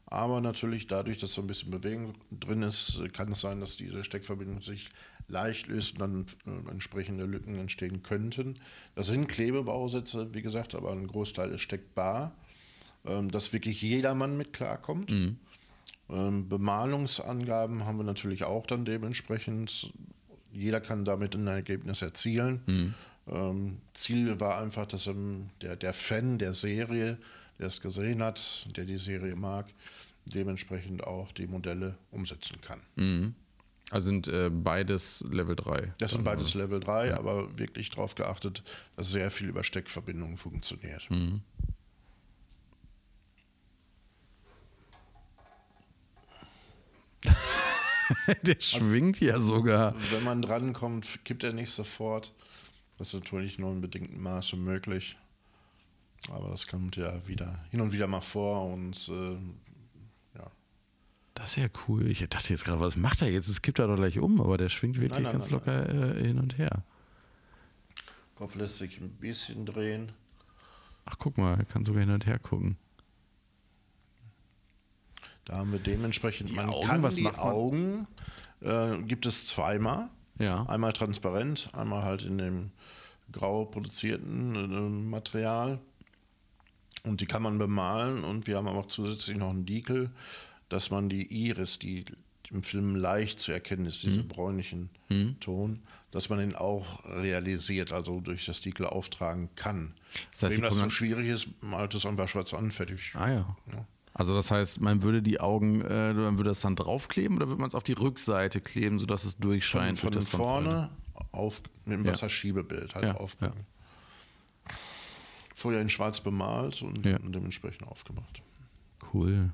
Aber natürlich dadurch, dass so ein bisschen Bewegung drin ist, kann es sein, dass diese Steckverbindung sich leicht löst und dann äh, entsprechende Lücken entstehen könnten. Das sind Klebebausätze, wie gesagt, aber ein Großteil ist steckbar, ähm, dass wirklich jedermann mit klarkommt. Ähm, Bemalungsangaben haben wir natürlich auch dann dementsprechend. Jeder kann damit ein Ergebnis erzielen. Ähm, Ziel war einfach, dass der, der Fan der Serie, der es gesehen hat, der die Serie mag, dementsprechend auch die Modelle umsetzen kann. Also sind äh, beides Level 3. Das sind beides Level 3, aber wirklich darauf geachtet, dass sehr viel über Steckverbindungen funktioniert. [LAUGHS] Der schwingt ja sogar. Wenn man drankommt, kippt er nicht sofort. Das ist natürlich nur in bedingtem Maße möglich. Aber das kommt ja wieder hin und wieder mal vor und äh, ja. Das ist ja cool. Ich dachte jetzt gerade, was macht er jetzt? Es kippt er doch gleich um, aber der schwingt wirklich nein, ganz nein, locker Äh, hin und her. Kopf lässt sich ein bisschen drehen. Ach, guck mal, er kann sogar hin und her gucken. Da haben wir dementsprechend, Die man Augen, kann was die macht man? Augen, äh, gibt es zweimal. Ja. Einmal transparent, einmal halt in dem grau produzierten äh, Material. Und die kann man bemalen und wir haben aber auch zusätzlich noch einen Dekel, dass man die Iris, die im Film leicht zu erkennen ist, Mhm. diesen bräunlichen Ton, dass man den auch realisiert, also durch das Dekel auftragen kann. Das heißt, Wem das so schwierig ist, malt es einfach schwarz an, fertig. Ah ja. Ja. Also das heißt, man würde die Augen, äh, man würde das dann draufkleben oder würde man es auf die Rückseite kleben, sodass es durchscheint? von durch das vorne auf, mit einem Ja. Wasserschiebebild halt Ja, aufbringen. Vorher in schwarz bemalt und Ja. dementsprechend aufgemacht. Cool.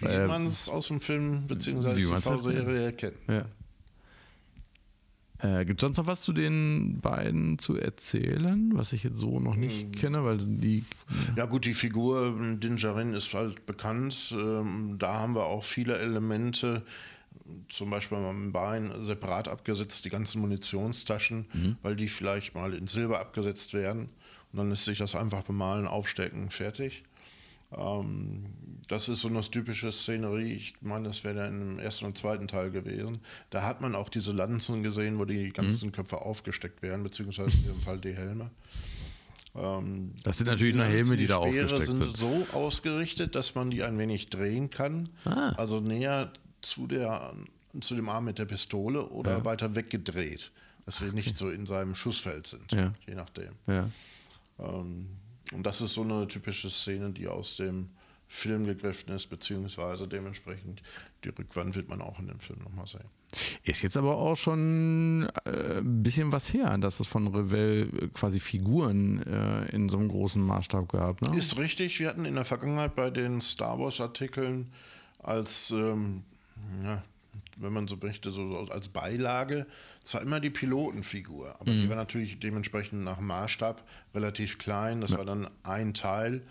Wie Äh, man es aus dem Film bzw. TV-Serie kennt. Ja. Äh, Gibt es sonst noch was zu den beiden zu erzählen, was ich jetzt so noch nicht kenne, weil die Ja gut, die Figur ähm, Dingerin ist halt bekannt. Ähm, Da haben wir auch viele Elemente, zum Beispiel am Bein separat abgesetzt, die ganzen Munitionstaschen, weil die vielleicht mal in Silber abgesetzt werden. Und dann lässt sich das einfach bemalen, aufstecken, fertig. Ähm, das ist so eine typische Szenerie. Ich meine, das wäre ja im ersten und zweiten Teil gewesen. Da hat man auch diese Lanzen gesehen, wo die ganzen Köpfe aufgesteckt werden, beziehungsweise in diesem Fall die Helme. Ähm, Das sind natürlich nur Helme, die da Speere aufgesteckt sind. sind. so ausgerichtet, dass man die ein wenig drehen kann. Ah. Also näher zu, der, zu dem Arm mit der Pistole oder Ja. weiter weggedreht. Dass sie nicht so in seinem Schussfeld sind, Ja. je nachdem. ja. Ähm, und das ist so eine typische Szene, die aus dem Film gegriffen ist, beziehungsweise dementsprechend die Rückwand wird man auch in dem Film nochmal sehen. Ist jetzt aber auch schon äh, ein bisschen was her, dass es von Revell äh, quasi Figuren äh, in so einem großen Maßstab gab. Ne? Ist richtig, wir hatten in der Vergangenheit bei den Star Wars-Artikeln als, ähm, ja, wenn man so möchte, so als Beilage zwar immer die Pilotenfigur, aber die war natürlich dementsprechend nach Maßstab relativ klein. Das war dann ein Teil,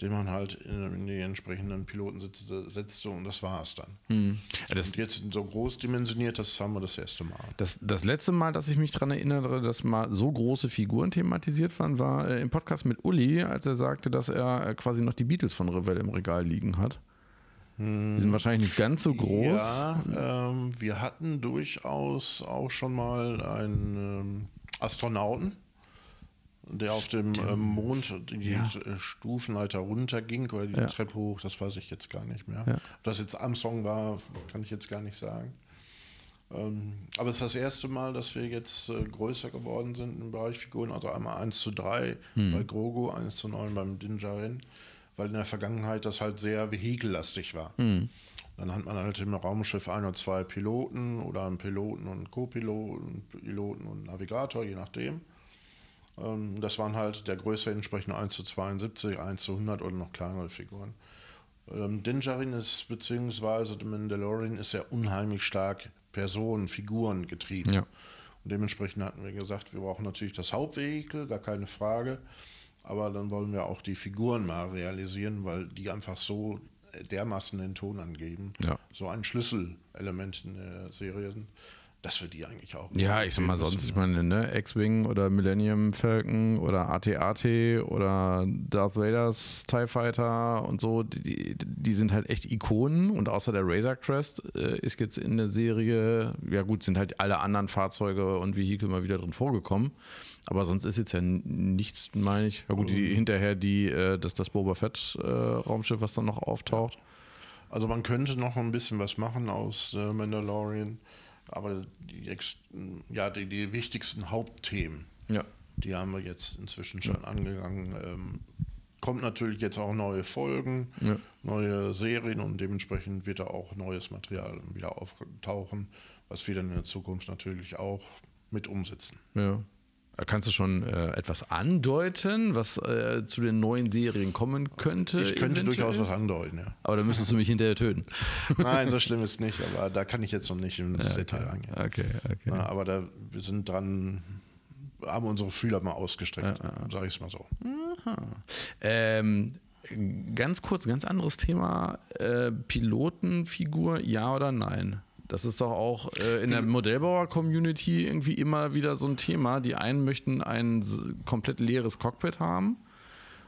den man halt in, die entsprechenden Pilotensitze setzte und das war es dann. Ja, das, Und jetzt so groß dimensioniert, das haben wir das erste Mal. das, das letzte Mal, dass ich mich daran erinnere, dass mal so große Figuren thematisiert waren, war äh, im Podcast mit Uli, als er sagte, dass er äh, quasi noch die Beatles von Revell im Regal liegen hat. Die sind wahrscheinlich nicht ganz so groß. Ja, ähm, wir hatten durchaus auch schon mal einen ähm, Astronauten, der auf dem ähm, Mond die Ja. äh, Stufenleiter runterging oder die Ja. Treppe hoch, das weiß ich jetzt gar nicht mehr. Ja. Ob das jetzt Armstrong war, kann ich jetzt gar nicht sagen. Ähm, aber es ist das erste Mal, dass wir jetzt äh, größer geworden sind im Bereich Figuren. Also einmal 1 zu 3 Hm. bei Grogu, 1 zu 9 beim Dinjarin, weil in der Vergangenheit das halt sehr vehikellastig war. Hm. Dann hat man halt im Raumschiff ein oder zwei Piloten oder einen Piloten und Co-Piloten, Piloten und Navigator, je nachdem. Ähm, Das waren halt der Größe entsprechend 1 zu 72, 1 zu 100 oder noch kleinere Figuren. Ähm, Dinjarin ist, beziehungsweise The Mandalorian ist ja unheimlich stark Personen, Figuren getrieben. Ja. Und dementsprechend hatten wir gesagt, wir brauchen natürlich das Hauptvehikel, gar keine Frage. Aber dann wollen wir auch die Figuren mal realisieren, weil die einfach so dermaßen den Ton angeben. Ja. So ein Schlüsselelement in der Serie sind, dass wir die eigentlich auch. Ja, ich sag mal sonst, ich meine, ne, X-Wing oder Millennium Falcon oder AT-AT oder Darth Vader's TIE Fighter und so, die, die sind halt echt Ikonen und außer der Razor Crest äh, ist jetzt in der Serie, ja gut, sind halt alle anderen Fahrzeuge und Vehikel mal wieder drin vorgekommen. Aber sonst ist jetzt ja nichts, meine ich. Ja gut, die, hinterher die, äh, das, das Boba Fett äh, Raumschiff, was dann noch auftaucht. Also man könnte noch ein bisschen was machen aus äh, Mandalorian, aber die, ja, die, die wichtigsten Hauptthemen, ja. die haben wir jetzt inzwischen schon angegangen. Ähm, kommt natürlich jetzt auch neue Folgen, ja. neue Serien und dementsprechend wird da auch neues Material wieder auftauchen, was wir dann in der Zukunft natürlich auch mit umsetzen. Ja. Kannst du schon äh, etwas andeuten, was äh, zu den neuen Serien kommen könnte? Ich könnte eventuell? durchaus was andeuten, ja. Aber da müsstest du mich hinterher töten. [LAUGHS] Nein, so schlimm ist es nicht, aber da kann ich jetzt noch nicht ins ja, okay. Detail eingehen. Okay, okay. Na, aber da, wir sind dran, haben unsere Fühler mal ausgestreckt, ja. sage ich es mal so. Ähm, ganz kurz, ganz anderes Thema. Äh, Pilotenfigur, ja oder nein? Das ist doch auch äh, in der Modellbauer-Community irgendwie immer wieder so ein Thema. Die einen möchten ein komplett leeres Cockpit haben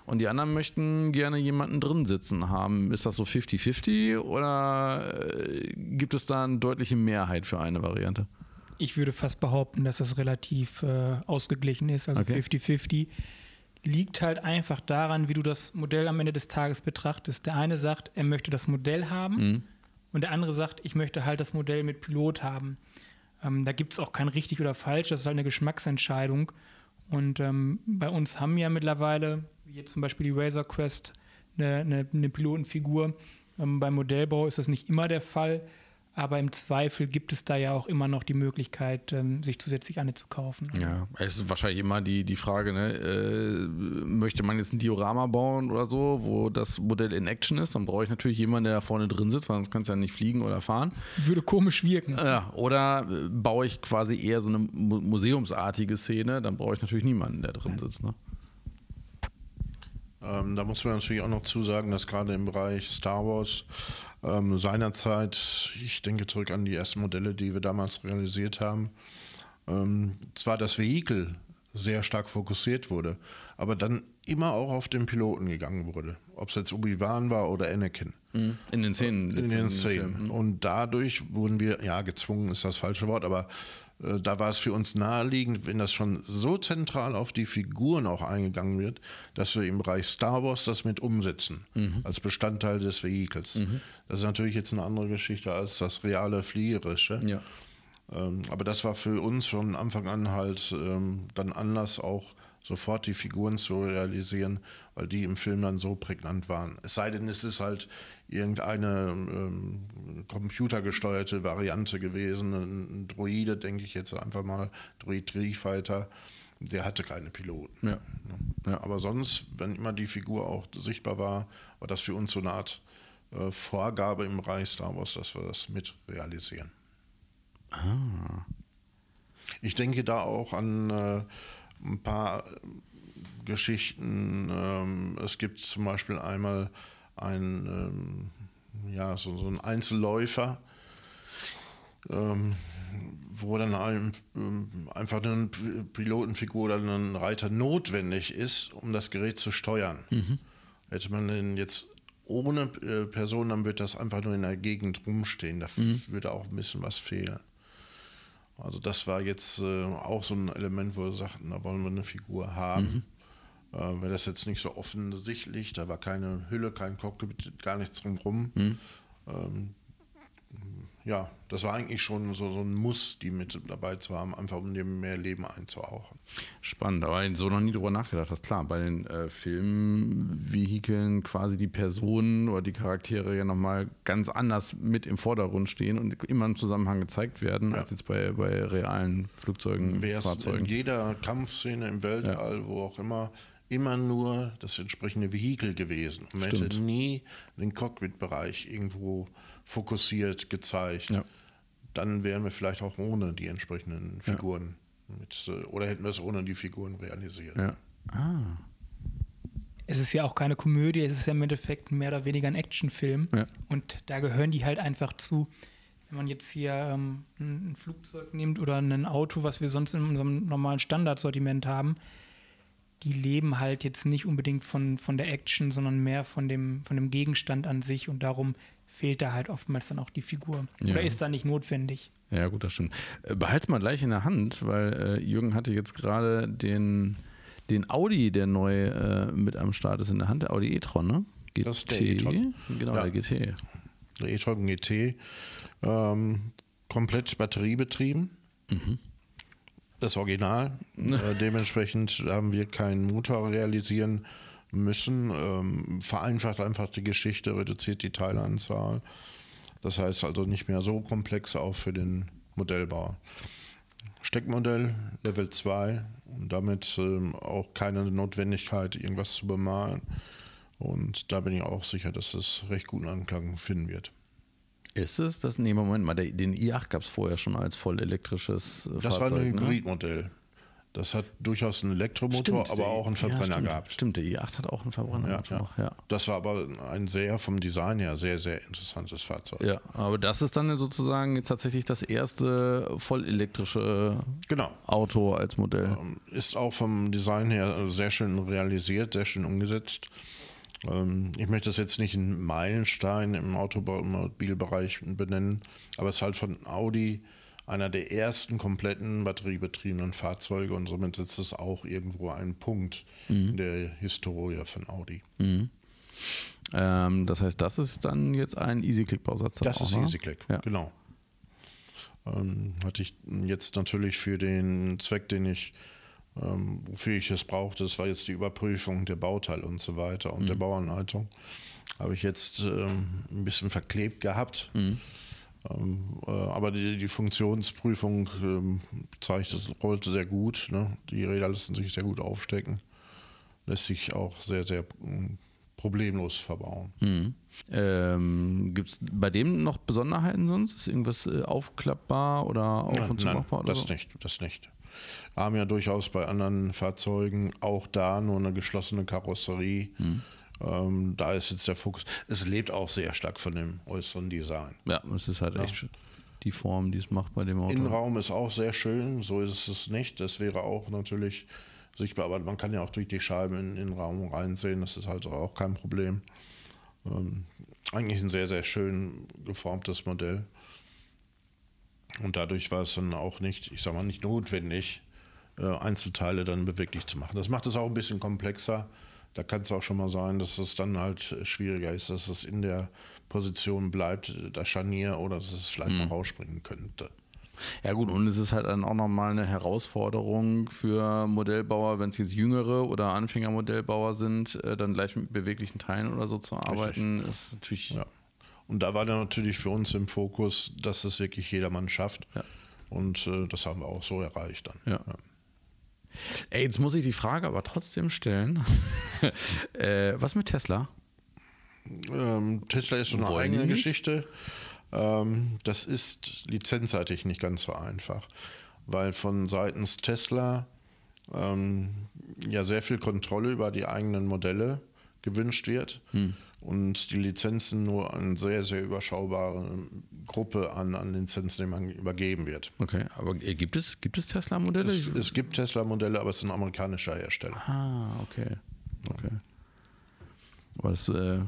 und die anderen möchten gerne jemanden drin sitzen haben. Ist das so 50-50 oder äh, gibt es da eine deutliche Mehrheit für eine Variante? Ich würde fast behaupten, dass das relativ äh, ausgeglichen ist, also 50-50. Okay. Liegt halt einfach daran, wie du das Modell am Ende des Tages betrachtest. Der eine sagt, er möchte das Modell haben. Mhm und der andere sagt, ich möchte halt das Modell mit Pilot haben. Ähm, da gibt es auch kein richtig oder falsch, das ist halt eine Geschmacksentscheidung. Und ähm, bei uns haben ja mittlerweile, wie jetzt zum Beispiel die Razor Quest, eine, eine, eine Pilotenfigur. Ähm, beim Modellbau ist das nicht immer der Fall. Aber im Zweifel gibt es da ja auch immer noch die Möglichkeit, ähm, sich zusätzlich eine zu kaufen. Ja, es ist wahrscheinlich immer die, die Frage, ne? äh, möchte man jetzt ein Diorama bauen oder so, wo das Modell in Action ist, dann brauche ich natürlich jemanden, der da vorne drin sitzt, weil sonst kannst du ja nicht fliegen oder fahren. Würde komisch wirken. Ja, oder äh, baue ich quasi eher so eine museumsartige Szene, dann brauche ich natürlich niemanden, der drin sitzt. Ne? Ähm, da muss man natürlich auch noch zusagen, dass gerade im Bereich Star Wars ähm, seinerzeit, ich denke zurück an die ersten Modelle, die wir damals realisiert haben, ähm, zwar das Vehikel sehr stark fokussiert wurde, aber dann immer auch auf den Piloten gegangen wurde. Ob es jetzt Obi-Wan war oder Anakin. Mhm. In den Szenen. In den Szenen. Und dadurch wurden wir, ja, gezwungen ist das falsche Wort, aber da war es für uns naheliegend, wenn das schon so zentral auf die Figuren auch eingegangen wird, dass wir im Bereich Star Wars das mit umsetzen, mhm. als Bestandteil des Vehikels. Mhm. Das ist natürlich jetzt eine andere Geschichte als das reale Fliegerische. Ja. Ähm, aber das war für uns von Anfang an halt ähm, dann Anlass auch sofort die Figuren zu realisieren, weil die im Film dann so prägnant waren. Es sei denn, es ist halt irgendeine ähm, computergesteuerte Variante gewesen, ein Droide, denke ich jetzt einfach mal, Droid Fighter, der hatte keine Piloten. Ja. Ja. Aber sonst, wenn immer die Figur auch sichtbar war, war das für uns so eine Art äh, Vorgabe im Bereich Star Wars, dass wir das mit realisieren. Ah. Ich denke da auch an äh, ein paar Geschichten. Ähm, es gibt zum Beispiel einmal ein, ähm, ja, so, so ein Einzelläufer, ähm, wo dann ein, einfach eine Pilotenfigur oder ein Reiter notwendig ist, um das Gerät zu steuern. Mhm. Hätte man den jetzt ohne äh, Person, dann wird das einfach nur in der Gegend rumstehen. Da mhm. würde auch ein bisschen was fehlen. Also das war jetzt äh, auch so ein Element, wo wir sagten, da wollen wir eine Figur haben. Mhm. Äh, Wäre das jetzt nicht so offensichtlich, da war keine Hülle, kein Cockpit, gar nichts drumherum. Mhm. Ähm, ja, das war eigentlich schon so, so ein Muss, die mit dabei zu haben, einfach um dem mehr Leben einzuhauchen. Spannend, aber so noch nie drüber nachgedacht hast. Klar, bei den äh, Filmvehikeln quasi die Personen oder die Charaktere ja nochmal ganz anders mit im Vordergrund stehen und immer im Zusammenhang gezeigt werden, ja. als jetzt bei, bei realen Flugzeugen, Wär's Fahrzeugen. In jeder Kampfszene im Weltall, ja. wo auch immer, immer nur das entsprechende Vehikel gewesen. Man Stimmt. hätte nie den Cockpit-Bereich irgendwo fokussiert gezeigt. Ja. Dann wären wir vielleicht auch ohne die entsprechenden Figuren Mit, äh, oder hätten wir es ohne die Figuren realisiert. Ja. Ah. Es ist ja auch keine Komödie, es ist ja im Endeffekt mehr oder weniger ein Actionfilm. Ja. Und da gehören die halt einfach zu. Wenn man jetzt hier ähm, ein ein Flugzeug nimmt oder ein Auto, was wir sonst in unserem normalen Standardsortiment haben, die leben halt jetzt nicht unbedingt von, von der Action, sondern mehr von dem, von dem Gegenstand an sich und darum fehlt da halt oftmals dann auch die Figur. Ja. Oder ist da nicht notwendig. Ja, gut, das stimmt. Äh, Behalt's mal gleich in der Hand, weil äh, Jürgen hatte jetzt gerade den, den Audi, der neu äh, mit am Start ist, in der Hand, der Audi e-tron, ne? GT. Das ist der e-tron. Genau, Ja. der GT. Der e-tron GT, ähm, komplett batteriebetrieben. Das Original. [LAUGHS] äh, dementsprechend haben wir keinen Motor realisieren müssen. Ähm, vereinfacht einfach die Geschichte, reduziert die Teileanzahl. Das heißt also nicht mehr so komplex auch für den Modellbau. Steckmodell Level 2 und damit ähm, auch keine Notwendigkeit, irgendwas zu bemalen. Und da bin ich auch sicher, dass es recht guten Anklang finden wird. Ist es das? Nee, Moment mal, den i8 gab es vorher schon als voll elektrisches äh, Das war Fahrzeug, ein ne? Hybridmodell. Das hat durchaus einen Elektromotor, Stimmt, aber auch einen ja, Verbrenner stimmt, gehabt. Stimmt, der i8 hat auch einen Verbrenner Ja, gehabt ja. noch, ja. Das war aber ein sehr vom Design her sehr, sehr interessantes Fahrzeug. Ja, aber das ist dann sozusagen jetzt tatsächlich das erste vollelektrische Genau. Auto als Modell. Ähm, Ist auch vom Design her sehr schön realisiert, sehr schön umgesetzt. Ähm, Ich möchte das jetzt nicht einen Meilenstein im Automobilbereich benennen, aber es ist halt von Audi einer der ersten kompletten batteriebetriebenen Fahrzeuge und somit ist es auch irgendwo ein Punkt in der Historie von Audi. Ähm, das heißt, das ist dann jetzt ein EasyClick-Bausatz. Das ist ne? EasyClick, Ja. genau. Ähm, hatte ich jetzt natürlich für den Zweck, den ich, ähm, wofür ich es brauchte, das war jetzt die Überprüfung der Bauteile und so weiter und der Mhm. Bauanleitung, habe ich jetzt ähm, ein bisschen verklebt gehabt. Mhm. Ähm, äh, aber die, die Funktionsprüfung ähm, zeigt, es rollte sehr gut. Ne? Die Räder lassen sich sehr gut aufstecken. Lässt sich auch sehr, sehr ähm, problemlos verbauen. Mhm. Ähm, Gibt es bei dem noch Besonderheiten sonst? Ist irgendwas äh, aufklappbar oder auf Nein, und nein, zumachbar? Oder das so? nicht, das nicht. Haben ja durchaus bei anderen Fahrzeugen auch da nur eine geschlossene Karosserie. Hm. Ähm, da ist jetzt der Fokus. Es lebt auch sehr stark von dem äußeren Design. Ja, das ist halt echt die Form, die es macht bei dem Auto. Innenraum ist auch sehr schön, so ist es nicht. Das wäre auch natürlich sichtbar, aber man kann ja auch durch die Scheiben in den Innenraum reinsehen. Das ist halt auch kein Problem. Ähm, eigentlich ein sehr, sehr schön geformtes Modell. Und dadurch war es dann auch nicht, ich sag mal, nicht notwendig, äh, Einzelteile dann beweglich zu machen. Das macht es auch ein bisschen komplexer. Da kann es auch schon mal sein, dass es dann halt schwieriger ist, dass es in der Position bleibt, das Scharnier, oder dass es vielleicht mal rausspringen könnte. Ja gut, und es ist halt dann auch nochmal eine Herausforderung für Modellbauer, wenn es jetzt jüngere oder Anfängermodellbauer sind, äh, dann gleich mit beweglichen Teilen oder so zu arbeiten, ist natürlich Ja. Und da war dann natürlich für uns im Fokus, dass es wirklich jedermann schafft. Ja. Und äh, das haben wir auch so erreicht dann. Ja. Ey, jetzt muss ich die Frage aber trotzdem stellen. [LAUGHS] äh, was mit Tesla? Ähm, Tesla ist so eine Wollen eigene die nicht? Ähm, das ist lizenzseitig nicht ganz so einfach, weil von seitens Tesla ähm, ja sehr viel Kontrolle über die eigenen Modelle gewünscht wird Hm. und die Lizenzen nur eine sehr, sehr überschaubare Gruppe an, an Lizenznehmern übergeben wird. Okay, aber äh, gibt es, gibt es Tesla-Modelle? Es, es gibt Tesla-Modelle, aber es sind amerikanische Hersteller. Ah, okay. Okay. Aber das äh,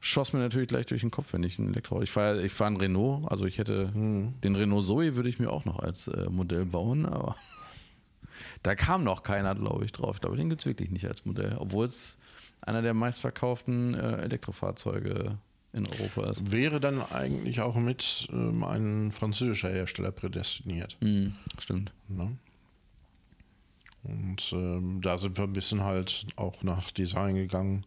schoss mir natürlich gleich durch den Kopf, wenn ich ein Elektroauto. Ich fahre ich fahr einen Renault, also ich hätte den Renault Zoe würde ich mir auch noch als äh, Modell bauen, aber [LAUGHS] da kam noch keiner, glaube ich, drauf. Ich glaube, den gibt es wirklich nicht als Modell, obwohl es einer der meistverkauften äh, Elektrofahrzeuge in Europa ist. Wäre dann eigentlich auch mit ähm, ein französischer Hersteller prädestiniert. Hm, stimmt. Ne? Und ähm, da sind wir ein bisschen halt auch nach Design gegangen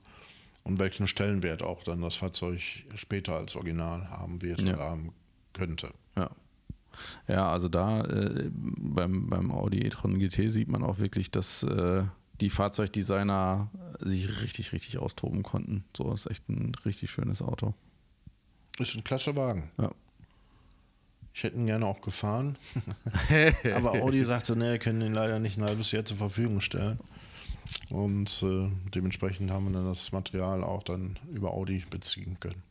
und welchen Stellenwert auch dann das Fahrzeug später als Original haben wird Ja. haben könnte. Ja. Ja, also da äh, beim, beim Audi e-tron GT sieht man auch wirklich, dass äh, die Fahrzeugdesigner sich richtig, richtig austoben konnten. So ist echt ein richtig schönes Auto. Ist ein klasse Wagen. Ja. Ich hätte ihn gerne auch gefahren. [LAUGHS] Aber Audi sagte, nee, können ihn leider nicht ein halbes Jahr zur Verfügung stellen. Und äh, dementsprechend haben wir dann das Material auch dann über Audi beziehen können.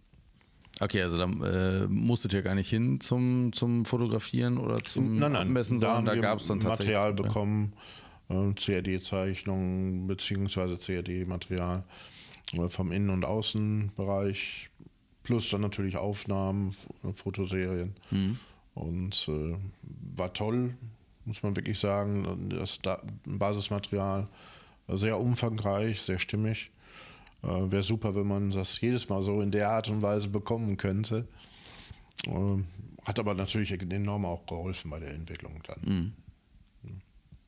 Okay, also da äh, musstet ihr gar nicht hin zum, zum Fotografieren oder zum nein, nein, Abmessen, da sondern da gab es dann tatsächlich. Material bekommen, äh, CAD-Zeichnungen beziehungsweise CAD-Material äh, vom Innen- und Außenbereich, plus dann natürlich Aufnahmen, äh, Fotoserien. Mhm. Und äh, war toll, muss man wirklich sagen. Das da Basismaterial sehr umfangreich, sehr stimmig. Äh, Wäre super, wenn man das jedes Mal so in der Art und Weise bekommen könnte. Ähm, hat aber natürlich enorm auch geholfen bei der Entwicklung dann. Mhm.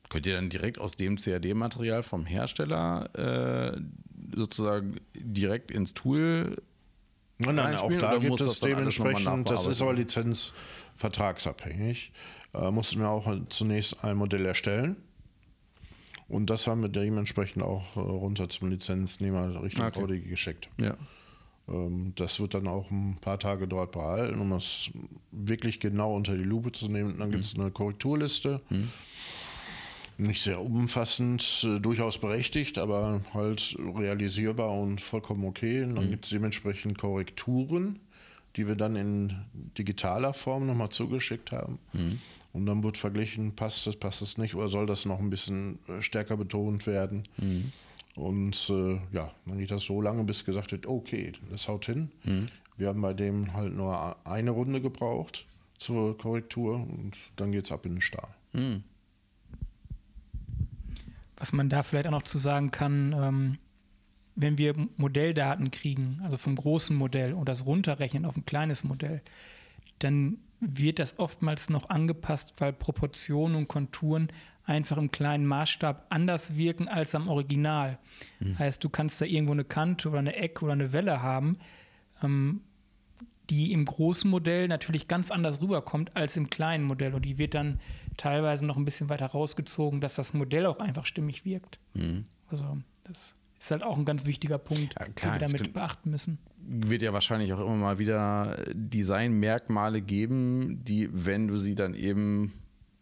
Könnt ihr dann direkt aus dem CAD-Material vom Hersteller äh, sozusagen direkt ins Tool Nein, nein, auch da gibt es dementsprechend, das ist aber lizenzvertragsabhängig. Äh, mussten wir auch zunächst ein Modell erstellen. Und das haben wir dementsprechend auch äh, runter zum Lizenznehmer Richtung Okay. Audi geschickt. Ja. Ähm, das wird dann auch ein paar Tage dort behalten, um es wirklich genau unter die Lupe zu nehmen. Dann gibt es eine Korrekturliste. Nicht sehr umfassend, äh, durchaus berechtigt, aber halt realisierbar und vollkommen okay. Und dann gibt es dementsprechend Korrekturen, die wir dann in digitaler Form nochmal zugeschickt haben. Und dann wird verglichen, passt es, passt es nicht, oder soll das noch ein bisschen äh, stärker betont werden? Und äh, ja, dann geht das so lange, bis gesagt wird, okay, das haut hin. Wir haben bei dem halt nur eine Runde gebraucht zur Korrektur und dann geht's ab in den Stahl. Was man da vielleicht auch noch zu sagen kann, ähm, wenn wir Modelldaten kriegen, also vom großen Modell und das runterrechnen auf ein kleines Modell, dann wird das oftmals noch angepasst, weil Proportionen und Konturen einfach im kleinen Maßstab anders wirken als am Original. Heißt, du kannst da irgendwo eine Kante oder eine Ecke oder eine Welle haben, ähm, die im großen Modell natürlich ganz anders rüberkommt als im kleinen Modell. Und die wird dann teilweise noch ein bisschen weiter rausgezogen, dass das Modell auch einfach stimmig wirkt. Also das ist halt auch ein ganz wichtiger Punkt, Ja, klar, den wir damit stimmt. beachten müssen. wird ja wahrscheinlich auch immer mal wieder Designmerkmale geben, die, wenn du sie dann eben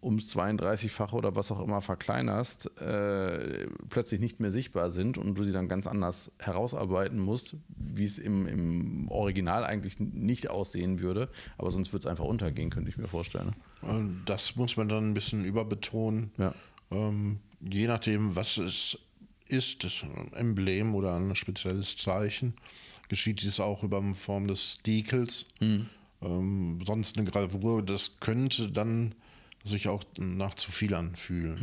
ums 32-fache oder was auch immer verkleinerst, äh, plötzlich nicht mehr sichtbar sind und du sie dann ganz anders herausarbeiten musst, wie es im, im Original eigentlich nicht aussehen würde. Aber sonst würde es einfach untergehen, könnte ich mir vorstellen. Äh, Das muss man dann ein bisschen überbetonen. Ja. Ähm, je nachdem, was es ist, das Emblem oder ein spezielles Zeichen, geschieht dies auch über Form des Dekels. Ähm, sonst eine Gravur, das könnte dann sich auch nach zu viel anfühlen.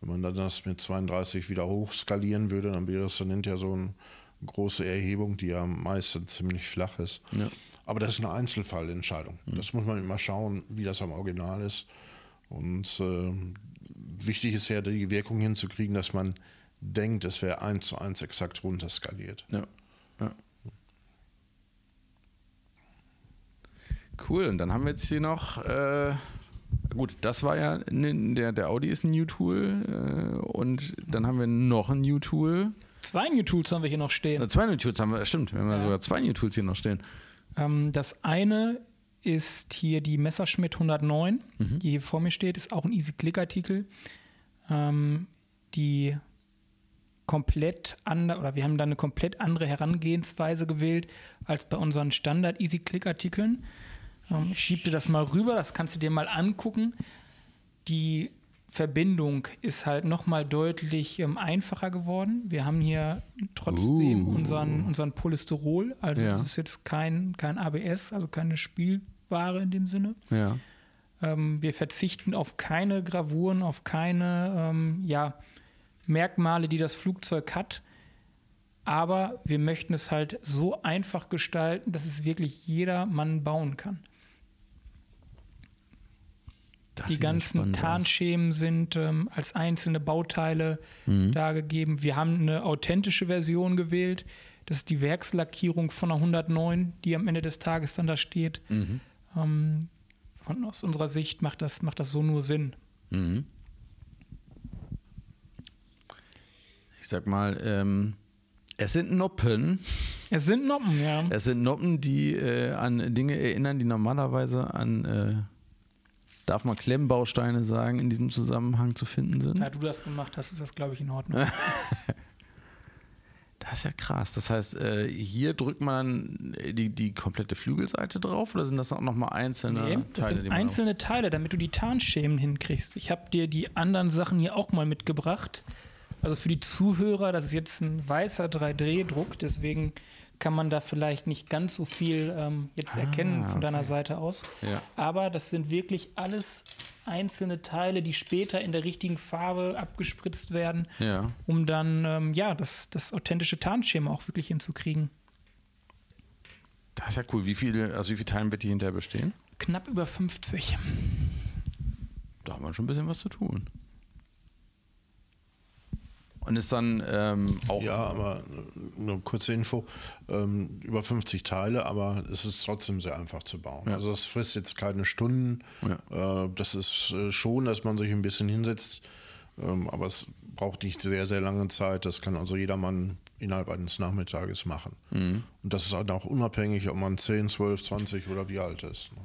Wenn man dann das mit 32 wieder hochskalieren würde, dann wäre es dann hinterher so eine große Erhebung, die ja meistens ziemlich flach ist. Ja. Aber das ist eine Einzelfallentscheidung. Das muss man immer schauen, wie das am Original ist. Und ähm, wichtig ist ja, die Wirkung hinzukriegen, dass man denkt, es wäre eins zu eins exakt runterskaliert. Ja. ja. Cool, und dann haben wir jetzt hier noch, äh, gut, das war ja, ne, der, der Audi ist ein New Tool äh, und dann haben wir noch ein New Tool. Zwei New Tools haben wir hier noch stehen. Zwei New Tools haben wir, stimmt, wir haben ja. Ja. sogar zwei New Tools hier noch stehen. Ähm, das eine ist hier die Messerschmitt 109, Mhm. die hier vor mir steht, ist auch ein Easy-Click-Artikel. Ähm, die komplett andere, oder wir haben da eine komplett andere Herangehensweise gewählt als bei unseren Standard-Easy-Click-Artikeln. Ähm, ich schieb dir das mal rüber, das kannst du dir mal angucken. Die Verbindung ist halt nochmal deutlich ähm, einfacher geworden. Wir haben hier trotzdem Uh. unseren, unseren Polystyrol, also Ja. das ist jetzt kein, kein ABS, also keine Spielware in dem Sinne. Ja. Ähm, wir verzichten auf keine Gravuren, auf keine ähm, ja, Merkmale, die das Flugzeug hat. Aber wir möchten es halt so einfach gestalten, dass es wirklich jeder Mann bauen kann. Das Die ganzen spannend aus. Tarnschemen sind ähm, als einzelne Bauteile Mhm. dargegeben. Wir haben eine authentische Version gewählt. Das ist die Werkslackierung von der 109, die am Ende des Tages dann da steht. Mhm. Ähm, von, aus unserer Sicht macht das, macht das so nur Sinn. Mhm. Sag mal, ähm, es sind Noppen. Es sind Noppen, ja. Es sind Noppen, die äh, an Dinge erinnern, die normalerweise an äh, Darf man Klemmbausteine sagen, in diesem Zusammenhang zu finden sind? Da du das gemacht hast, ist das, glaube ich, in Ordnung. [LAUGHS] Das ist ja krass. Das heißt, äh, hier drückt man dann die, die komplette Flügelseite drauf oder sind das auch nochmal einzelne Nee, das Teile? die sind einzelne Teile, damit du die Tarnschemen hinkriegst. Ich habe dir die anderen Sachen hier auch mal mitgebracht. Also für die Zuhörer, das ist jetzt ein weißer 3D-Druck, deswegen kann man da vielleicht nicht ganz so viel ähm, jetzt erkennen von deiner Ah, okay. Seite aus. Ja. Aber das sind wirklich alles einzelne Teile, die später in der richtigen Farbe abgespritzt werden, Ja. um dann ähm, ja das, das authentische Tarnschema auch wirklich hinzukriegen. Das ist ja cool. Wie viele, also wie viele Teilen wird die hinterher bestehen? Knapp über 50. Da haben wir schon ein bisschen was zu tun. Und ist dann ähm, auch. Ja, aber äh, nur kurze Info. Ähm, über 50 Teile, aber es ist trotzdem sehr einfach zu bauen. Ja. Also es frisst jetzt keine Stunden. Äh, das ist äh, schon, dass man sich ein bisschen hinsetzt, ähm, aber es braucht nicht sehr, sehr lange Zeit. Das kann also jedermann innerhalb eines Nachmittages machen. Mhm. Und das ist halt auch unabhängig, ob man 10, 12, 20 oder wie alt ist. ne?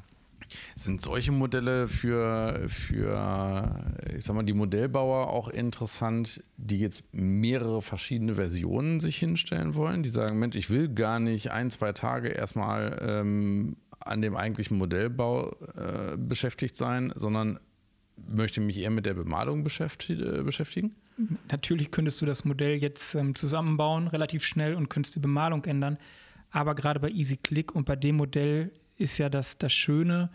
Sind solche Modelle für, für, ich sag mal, die Modellbauer auch interessant, die jetzt mehrere verschiedene Versionen sich hinstellen wollen? Die sagen, Mensch, ich will gar nicht ein, zwei Tage erstmal ähm, an dem eigentlichen Modellbau äh, beschäftigt sein, sondern möchte mich eher mit der Bemalung äh, beschäftigen? Natürlich könntest du das Modell jetzt ähm, zusammenbauen, relativ schnell und könntest die Bemalung ändern. Aber gerade bei EasyClick und bei dem Modell ist ja das, das Schöne,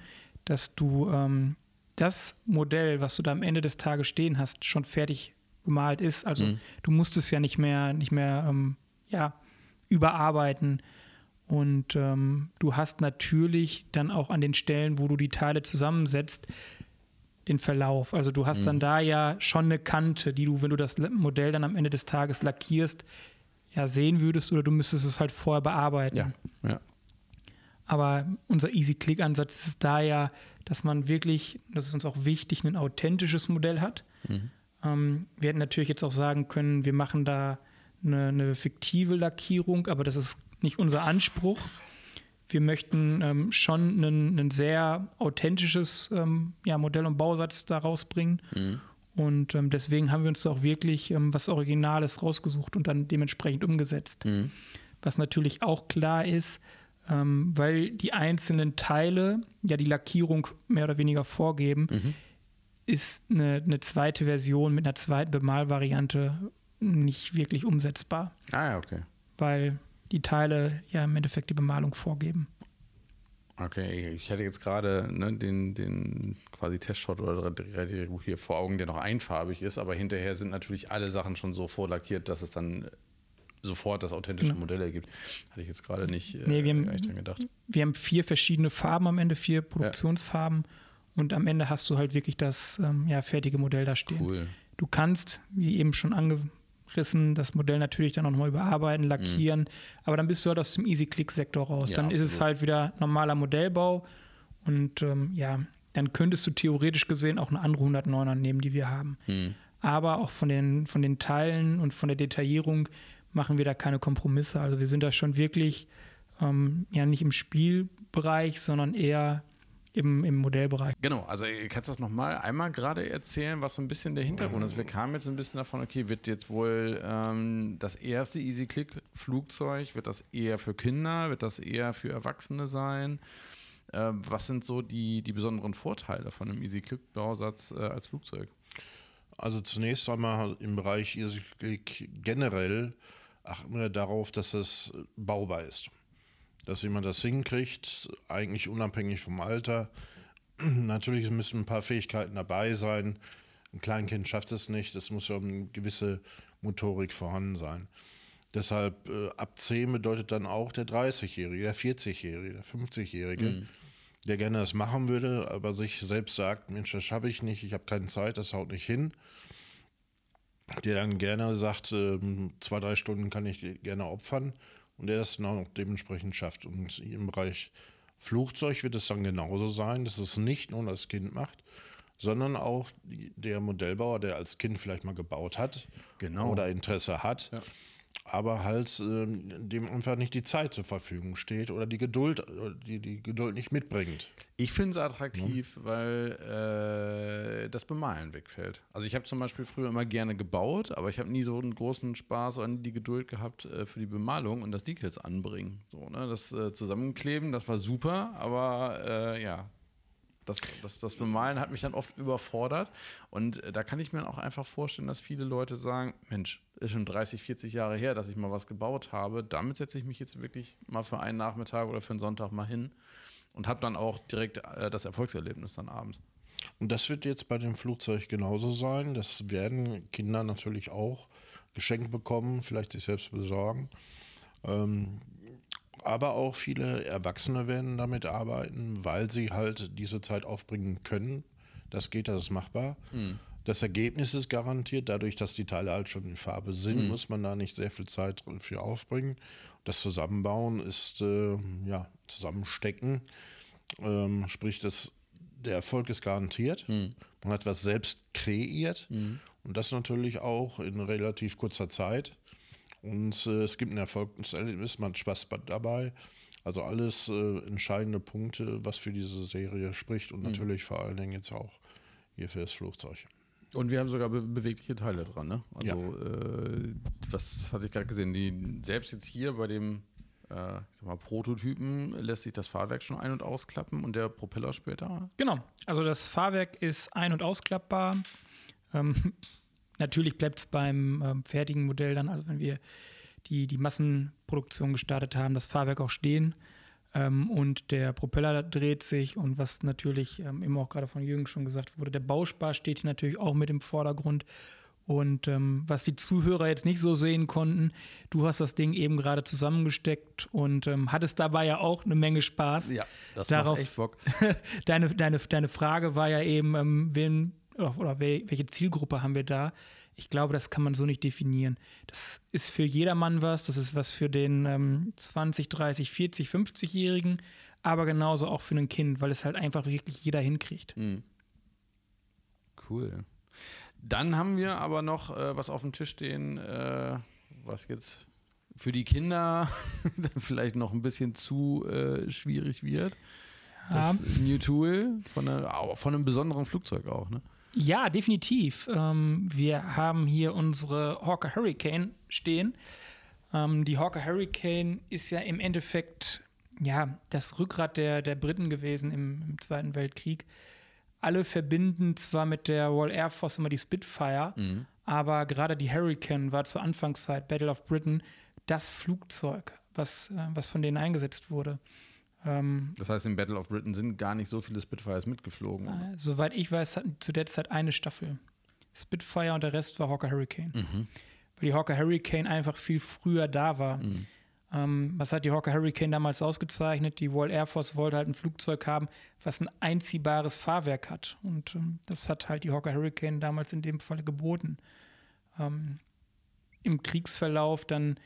dass du ähm, das Modell, was du da am Ende des Tages stehen hast, schon fertig bemalt ist. Also du musst es ja nicht mehr, nicht mehr ähm, ja, überarbeiten. Und ähm, du hast natürlich dann auch an den Stellen, wo du die Teile zusammensetzt, den Verlauf. Also du hast dann da ja schon eine Kante, die du, wenn du das Modell dann am Ende des Tages lackierst, ja sehen würdest oder du müsstest es halt vorher bearbeiten. Ja, ja. Aber unser Easy-Click-Ansatz ist da ja, dass man wirklich, das ist uns auch wichtig, ein authentisches Modell hat. Ähm, wir hätten natürlich jetzt auch sagen können, wir machen da eine, eine fiktive Lackierung, aber das ist nicht unser Anspruch. Wir möchten ähm, schon ein, sehr authentisches ähm, ja, Modell und Bausatz da rausbringen. Und ähm, deswegen haben wir uns da auch wirklich ähm, was Originales rausgesucht und dann dementsprechend umgesetzt. Was natürlich auch klar ist, ähm, weil die einzelnen Teile ja die Lackierung mehr oder weniger vorgeben, ist eine, eine zweite Version mit einer zweiten Bemalvariante nicht wirklich umsetzbar, Ah ja, okay. weil die Teile ja im Endeffekt die Bemalung vorgeben. Okay, ich hatte jetzt gerade ne, den, den quasi Testshot oder 3D hier vor Augen, der noch einfarbig ist, aber hinterher sind natürlich alle Sachen schon so vorlackiert, dass es dann sofort das authentische Genau. Modell ergibt. Hatte ich jetzt gerade nicht, äh, Nee, wir haben- dran gedacht. Wir haben vier verschiedene Farben am Ende, vier Produktionsfarben und am Ende hast du halt wirklich das ähm, ja, fertige Modell da stehen. Cool. Du kannst, wie eben schon angerissen, das Modell natürlich dann auch nochmal überarbeiten, lackieren, aber dann bist du halt aus dem Easy-Click-Sektor raus. Ja, dann ist es absolut. halt wieder normaler Modellbau und ähm, ja, dann könntest du theoretisch gesehen auch eine andere 109er nehmen, die wir haben. Aber auch von den, von den Teilen und von der Detaillierung machen wir da keine Kompromisse. Also wir sind da schon wirklich ähm, ja nicht im Spielbereich, sondern eher im, im Modellbereich. Genau, also äh, kannst du das nochmal einmal gerade erzählen, was so ein bisschen der Hintergrund ist? Wir kamen jetzt ein bisschen davon, okay, wird jetzt wohl ähm, das erste EasyClick-Flugzeug, wird das eher für Kinder, wird das eher für Erwachsene sein? Ähm, was sind so die, die besonderen Vorteile von einem EasyClick-Bausatz äh, als Flugzeug? Also zunächst einmal im Bereich EasyClick generell achten wir darauf, dass es baubar ist. Dass jemand das hinkriegt, eigentlich unabhängig vom Alter. [CLEARS THROAT] Natürlich müssen ein paar Fähigkeiten dabei sein. Ein Kleinkind schafft es nicht. Es muss ja eine gewisse Motorik vorhanden sein. Deshalb äh, ab 10 bedeutet dann auch der 30-Jährige, der 40-Jährige, der 50-Jährige, der gerne das machen würde, aber sich selbst sagt, Mensch, das schaffe ich nicht, ich habe keine Zeit, das haut nicht hin. Der dann gerne sagt, ähm, zwei, drei Stunden kann ich gerne opfern und der das dann auch dementsprechend schafft. Und im Bereich Flugzeug wird es dann genauso sein, dass es nicht nur das Kind macht, sondern auch der Modellbauer, der als Kind vielleicht mal gebaut hat Genau. oder Interesse hat, Ja. Aber halt äh, dem einfach nicht die Zeit zur Verfügung steht oder die Geduld, die, die Geduld nicht mitbringt. Ich finde es attraktiv, ja. weil äh, das Bemalen wegfällt. Also ich habe zum Beispiel früher immer gerne gebaut, aber ich habe nie so einen großen Spaß und die Geduld gehabt äh, für die Bemalung und das Decals anbringen. So, ne? Das äh, Zusammenkleben, das war super, aber äh, ja, das, das, das Bemalen hat mich dann oft überfordert. Und äh, da kann ich mir auch einfach vorstellen, dass viele Leute sagen: Mensch, ist schon 30, 40 Jahre her, dass ich mal was gebaut habe. Damit setze ich mich jetzt wirklich mal für einen Nachmittag oder für einen Sonntag mal hin und habe dann auch direkt äh, das Erfolgserlebnis dann abends. Und das wird jetzt bei dem Flugzeug genauso sein. Das werden Kinder natürlich auch geschenkt bekommen, vielleicht sich selbst besorgen. Ähm, aber auch viele Erwachsene werden damit arbeiten, weil sie halt diese Zeit aufbringen können. Das geht, das ist machbar. Mhm. Das Ergebnis ist garantiert, dadurch, dass die Teile halt schon in Farbe sind, mhm. muss man da nicht sehr viel Zeit für aufbringen. Das Zusammenbauen ist, äh, ja, Zusammenstecken. Ähm, sprich, das, der Erfolg ist garantiert. Mhm. Man hat was selbst kreiert mhm. und das natürlich auch in relativ kurzer Zeit. Und äh, es gibt ein Erfolgserlebnis, man hat Spaß dabei. Also alles äh, entscheidende Punkte, was für diese Serie spricht und mhm. natürlich vor allen Dingen jetzt auch hier für das Flugzeug. Und wir haben sogar be bewegliche Teile dran, ne? Also, ja. äh, was hatte ich gerade gesehen? Die, selbst jetzt hier bei dem äh, ich sag mal, Prototypen lässt sich das Fahrwerk schon ein- und ausklappen und der Propeller später? Genau. Also das Fahrwerk ist ein- und ausklappbar. Ähm, [LAUGHS] Natürlich bleibt es beim ähm, fertigen Modell dann, also wenn wir die, die Massenproduktion gestartet haben, das Fahrwerk auch stehen ähm, und der Propeller dreht sich und was natürlich ähm, immer auch gerade von Jürgen schon gesagt wurde, der Bauspar steht hier natürlich auch mit im Vordergrund. Und ähm, was die Zuhörer jetzt nicht so sehen konnten, du hast das Ding eben gerade zusammengesteckt und ähm, hattest dabei ja auch eine Menge Spaß. Ja, das Darauf, macht echt Bock. [LAUGHS] deine, deine, deine Frage war ja eben, ähm, wen, oder welche Zielgruppe haben wir da? Ich glaube, das kann man so nicht definieren. Das ist für jedermann was, das ist was für den ähm, 20, 30, 40, 50-Jährigen, aber genauso auch für ein Kind, weil es halt einfach wirklich jeder hinkriegt. Mhm. Cool. Dann haben wir aber noch äh, was auf dem Tisch stehen, äh, was jetzt für die Kinder [LAUGHS] vielleicht noch ein bisschen zu äh, schwierig wird. Das ja. New Tool von, eine, von einem besonderen Flugzeug auch, ne? Ja, definitiv. Ähm, wir haben hier unsere Hawker Hurricane stehen. Ähm, die Hawker Hurricane ist ja im Endeffekt ja, das Rückgrat der, der Briten gewesen im, im Zweiten Weltkrieg. Alle verbinden zwar mit der Royal Air Force immer die Spitfire, mhm. aber gerade die Hurricane war zur Anfangszeit, Battle of Britain, das Flugzeug, was, äh, was von denen eingesetzt wurde. Ähm, das heißt, im Battle of Britain sind gar nicht so viele Spitfires mitgeflogen. Äh, soweit ich weiß, hatten zu der Zeit eine Staffel. Spitfire und der Rest war Hawker Hurricane. Mhm. Weil die Hawker Hurricane einfach viel früher da war. Mhm. Ähm, was hat die Hawker Hurricane damals ausgezeichnet? Die Royal Air Force wollte halt ein Flugzeug haben, was ein einziehbares Fahrwerk hat. Und ähm, das hat halt die Hawker Hurricane damals in dem Fall geboten. Ähm, Im Kriegsverlauf dann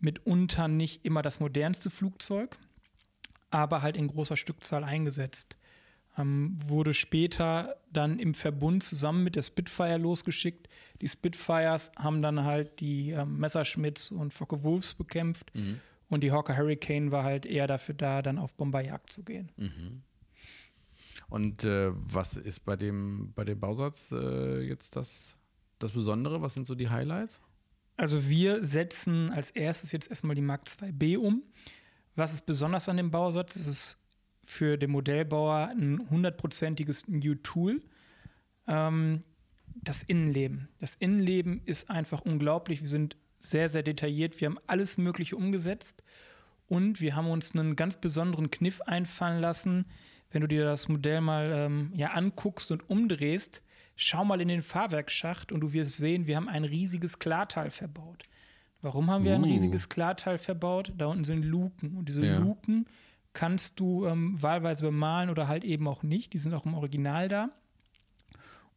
mitunter nicht immer das modernste Flugzeug aber halt in großer Stückzahl eingesetzt. Ähm, wurde später dann im Verbund zusammen mit der Spitfire losgeschickt. Die Spitfires haben dann halt die ähm, Messerschmitts und Focke Wolves bekämpft mhm. und die Hawker Hurricane war halt eher dafür da, dann auf Bomberjagd zu gehen. Mhm. Und äh, was ist bei dem, bei dem Bausatz äh, jetzt das, das Besondere? Was sind so die Highlights? Also wir setzen als erstes jetzt erstmal die Mark 2B um. Was ist besonders an dem Bausatz? Es ist für den Modellbauer ein hundertprozentiges New Tool. Ähm, das Innenleben. Das Innenleben ist einfach unglaublich. Wir sind sehr, sehr detailliert. Wir haben alles Mögliche umgesetzt und wir haben uns einen ganz besonderen Kniff einfallen lassen. Wenn du dir das Modell mal ähm, ja, anguckst und umdrehst, schau mal in den Fahrwerksschacht und du wirst sehen, wir haben ein riesiges Klarteil verbaut. Warum haben wir ein riesiges Klarteil verbaut? Da unten sind Luken. Und diese ja. Luken kannst du ähm, wahlweise bemalen oder halt eben auch nicht. Die sind auch im Original da.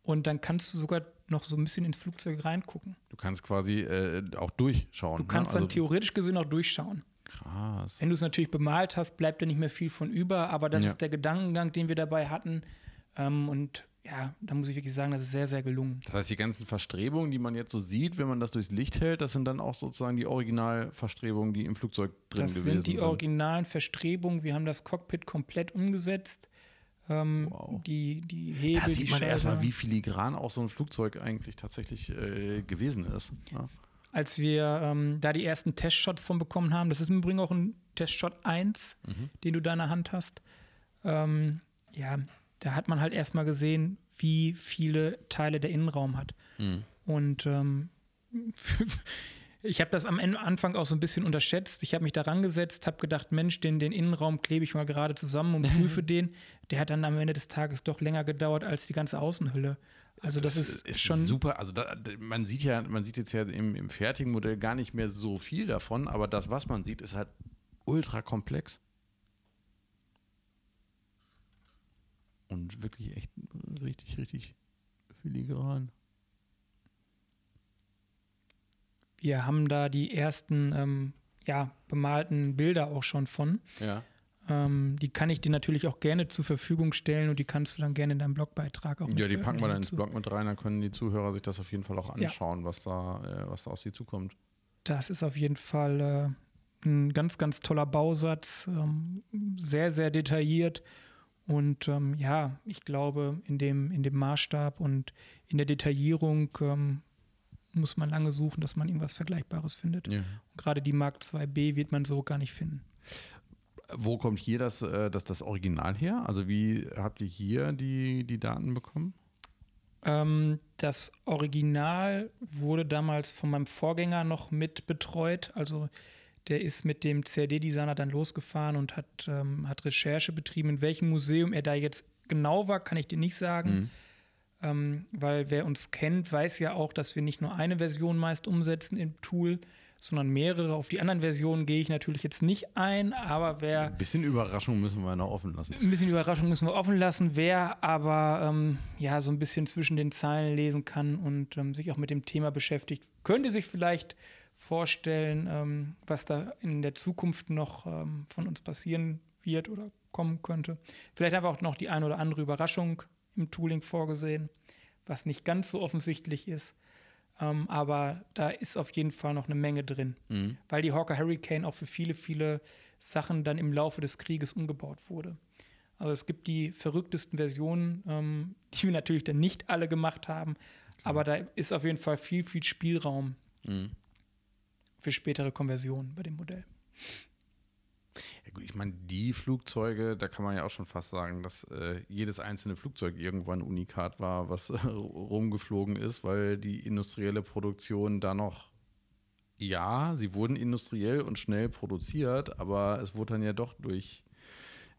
Und dann kannst du sogar noch so ein bisschen ins Flugzeug reingucken. Du kannst quasi äh, auch durchschauen. Du kannst ne? also dann theoretisch gesehen auch durchschauen. Krass. Wenn du es natürlich bemalt hast, bleibt da nicht mehr viel von über, aber das ja. ist der Gedankengang, den wir dabei hatten. Ähm, und ja, da muss ich wirklich sagen, das ist sehr, sehr gelungen. Das heißt, die ganzen Verstrebungen, die man jetzt so sieht, wenn man das durchs Licht hält, das sind dann auch sozusagen die Originalverstrebungen, die im Flugzeug drin das gewesen sind. Das sind die originalen Verstrebungen. Wir haben das Cockpit komplett umgesetzt. Ähm, wow. die, die Hebel, da sieht man erstmal, wie filigran auch so ein Flugzeug eigentlich tatsächlich äh, gewesen ist. Ja. Als wir ähm, da die ersten Testshots von bekommen haben, das ist im Übrigen auch ein Testshot 1, mhm. den du da in der Hand hast. Ähm, ja, da hat man halt erstmal gesehen, wie viele Teile der Innenraum hat. Mhm. Und ähm, [LAUGHS] ich habe das am Anfang auch so ein bisschen unterschätzt. Ich habe mich da rangesetzt, habe gedacht, Mensch, den, den Innenraum klebe ich mal gerade zusammen und prüfe [LAUGHS] den. Der hat dann am Ende des Tages doch länger gedauert als die ganze Außenhülle. Also das, das ist, ist, schon super. Also da, man sieht ja, man sieht jetzt ja im, im fertigen Modell gar nicht mehr so viel davon, aber das, was man sieht, ist halt ultra komplex. Und wirklich echt richtig, richtig filigran. Wir haben da die ersten ähm, ja, bemalten Bilder auch schon von. Ja. Ähm, die kann ich dir natürlich auch gerne zur Verfügung stellen und die kannst du dann gerne in deinem Blogbeitrag auch Ja, die packen wir dann ins Blog mit rein, dann können die Zuhörer sich das auf jeden Fall auch anschauen, ja. was, da, äh, was da aus sie zukommt. Das ist auf jeden Fall äh, ein ganz, ganz toller Bausatz, ähm, sehr, sehr detailliert. Und ähm, ja, ich glaube, in dem, in dem Maßstab und in der Detaillierung ähm, muss man lange suchen, dass man irgendwas Vergleichbares findet. Ja. Und gerade die Mark 2b wird man so gar nicht finden. Wo kommt hier das, äh, das, das Original her? Also wie habt ihr hier die, die Daten bekommen? Ähm, das Original wurde damals von meinem Vorgänger noch mit betreut. Also der ist mit dem CAD-Designer dann losgefahren und hat, ähm, hat Recherche betrieben. In welchem Museum er da jetzt genau war, kann ich dir nicht sagen. Mhm. Ähm, weil wer uns kennt, weiß ja auch, dass wir nicht nur eine Version meist umsetzen im Tool, sondern mehrere. Auf die anderen Versionen gehe ich natürlich jetzt nicht ein, aber wer. Ein bisschen Überraschung müssen wir noch offen lassen. Ein bisschen Überraschung müssen wir offen lassen. Wer aber ähm, ja so ein bisschen zwischen den Zeilen lesen kann und ähm, sich auch mit dem Thema beschäftigt, könnte sich vielleicht vorstellen, ähm, was da in der Zukunft noch ähm, von uns passieren wird oder kommen könnte. Vielleicht haben wir auch noch die eine oder andere Überraschung im Tooling vorgesehen, was nicht ganz so offensichtlich ist. Ähm, aber da ist auf jeden Fall noch eine Menge drin, mhm. weil die Hawker Hurricane auch für viele, viele Sachen dann im Laufe des Krieges umgebaut wurde. Also es gibt die verrücktesten Versionen, ähm, [LAUGHS] die wir natürlich dann nicht alle gemacht haben, Klar. aber da ist auf jeden Fall viel, viel Spielraum mhm. Für spätere Konversionen bei dem Modell. Ja gut, ich meine, die Flugzeuge, da kann man ja auch schon fast sagen, dass äh, jedes einzelne Flugzeug irgendwann Unikat war, was äh, [LAUGHS] rumgeflogen ist, weil die industrielle Produktion da noch, ja, sie wurden industriell und schnell produziert, aber es wurde dann ja doch durch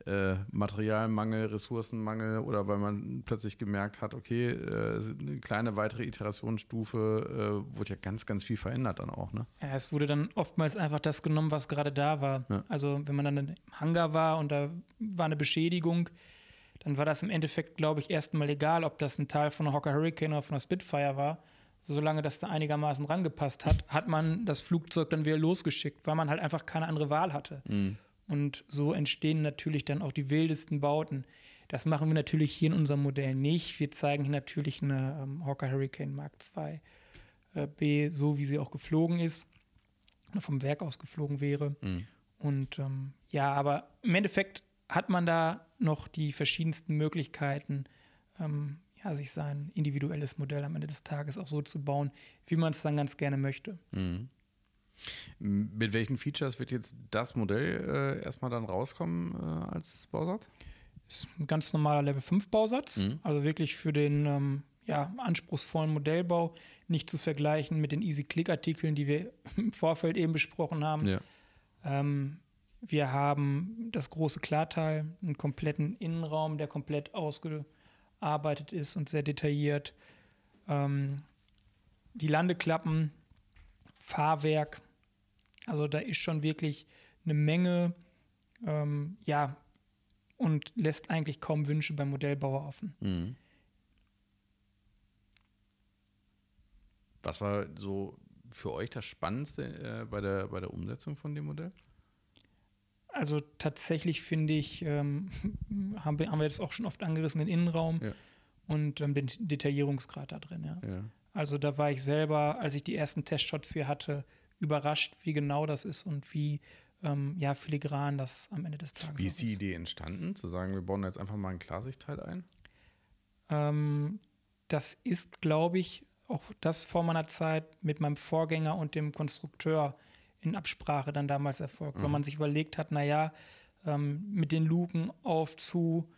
äh, Materialmangel, Ressourcenmangel oder weil man plötzlich gemerkt hat, okay, äh, eine kleine weitere Iterationsstufe äh, wurde ja ganz, ganz viel verändert dann auch. Ne? Ja, es wurde dann oftmals einfach das genommen, was gerade da war. Ja. Also wenn man dann im Hangar war und da war eine Beschädigung, dann war das im Endeffekt, glaube ich, erstmal egal, ob das ein Teil von einer Hawker Hurricane oder von einer Spitfire war. Solange das da einigermaßen rangepasst hat, hat man das Flugzeug dann wieder losgeschickt, weil man halt einfach keine andere Wahl hatte. Mhm. Und so entstehen natürlich dann auch die wildesten Bauten. Das machen wir natürlich hier in unserem Modell nicht. Wir zeigen hier natürlich eine ähm, Hawker Hurricane Mark II äh, B, so wie sie auch geflogen ist, vom Werk aus geflogen wäre. Mhm. Und ähm, ja, aber im Endeffekt hat man da noch die verschiedensten Möglichkeiten, ähm, ja, sich sein individuelles Modell am Ende des Tages auch so zu bauen, wie man es dann ganz gerne möchte. Mhm. Mit welchen Features wird jetzt das Modell äh, erstmal dann rauskommen äh, als Bausatz? Ist ein ganz normaler Level 5 Bausatz, mhm. also wirklich für den ähm, ja, anspruchsvollen Modellbau, nicht zu vergleichen mit den Easy-Click-Artikeln, die wir [LAUGHS] im Vorfeld eben besprochen haben. Ja. Ähm, wir haben das große Klarteil, einen kompletten Innenraum, der komplett ausgearbeitet ist und sehr detailliert. Ähm, die Landeklappen, Fahrwerk, also da ist schon wirklich eine Menge, ähm, ja, und lässt eigentlich kaum Wünsche beim Modellbauer offen. Mhm. Was war so für euch das Spannendste äh, bei, der, bei der Umsetzung von dem Modell? Also tatsächlich finde ich, ähm, [LAUGHS] haben, wir, haben wir jetzt auch schon oft angerissen, den Innenraum. Ja. und ähm, den Detaillierungsgrad da drin. Ja. Ja. Also da war ich selber, als ich die ersten Testshots hier hatte, überrascht, wie genau das ist und wie ähm, ja, filigran das am Ende des Tages Wie ist die Idee entstanden, zu sagen, wir bauen jetzt einfach mal ein Klarsichtteil ein? Ähm, das ist, glaube ich, auch das vor meiner Zeit mit meinem Vorgänger und dem Konstrukteur in Absprache dann damals erfolgt, weil man sich überlegt hat, naja, ähm, mit den Luken auf zu,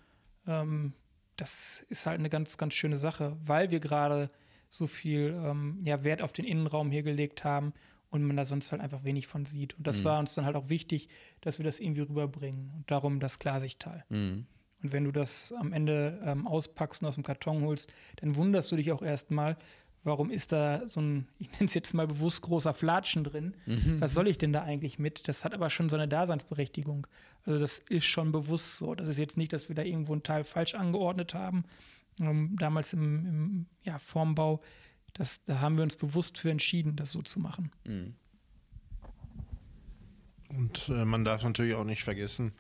ähm, das ist halt eine ganz, ganz schöne Sache, weil wir gerade so viel ähm, ja, Wert auf den Innenraum hier gelegt haben und man da sonst halt einfach wenig von sieht. Und das war uns dann halt auch wichtig, dass wir das irgendwie rüberbringen und darum das Klarsichtteil. Mhm. Und wenn du das am Ende ähm, auspackst und aus dem Karton holst, dann wunderst du dich auch erstmal, warum ist da so ein, [LAUGHS] ich nenne es jetzt mal bewusst großer Flatschen drin? Was soll ich denn da eigentlich mit? Das hat aber schon so eine Daseinsberechtigung. Also das ist schon bewusst so. Das ist jetzt nicht, dass wir da irgendwo ein Teil falsch angeordnet haben. Ähm, damals im, im ja, Formbau, das, da haben wir uns bewusst für entschieden, das so zu machen. Und äh, man darf natürlich auch nicht vergessen,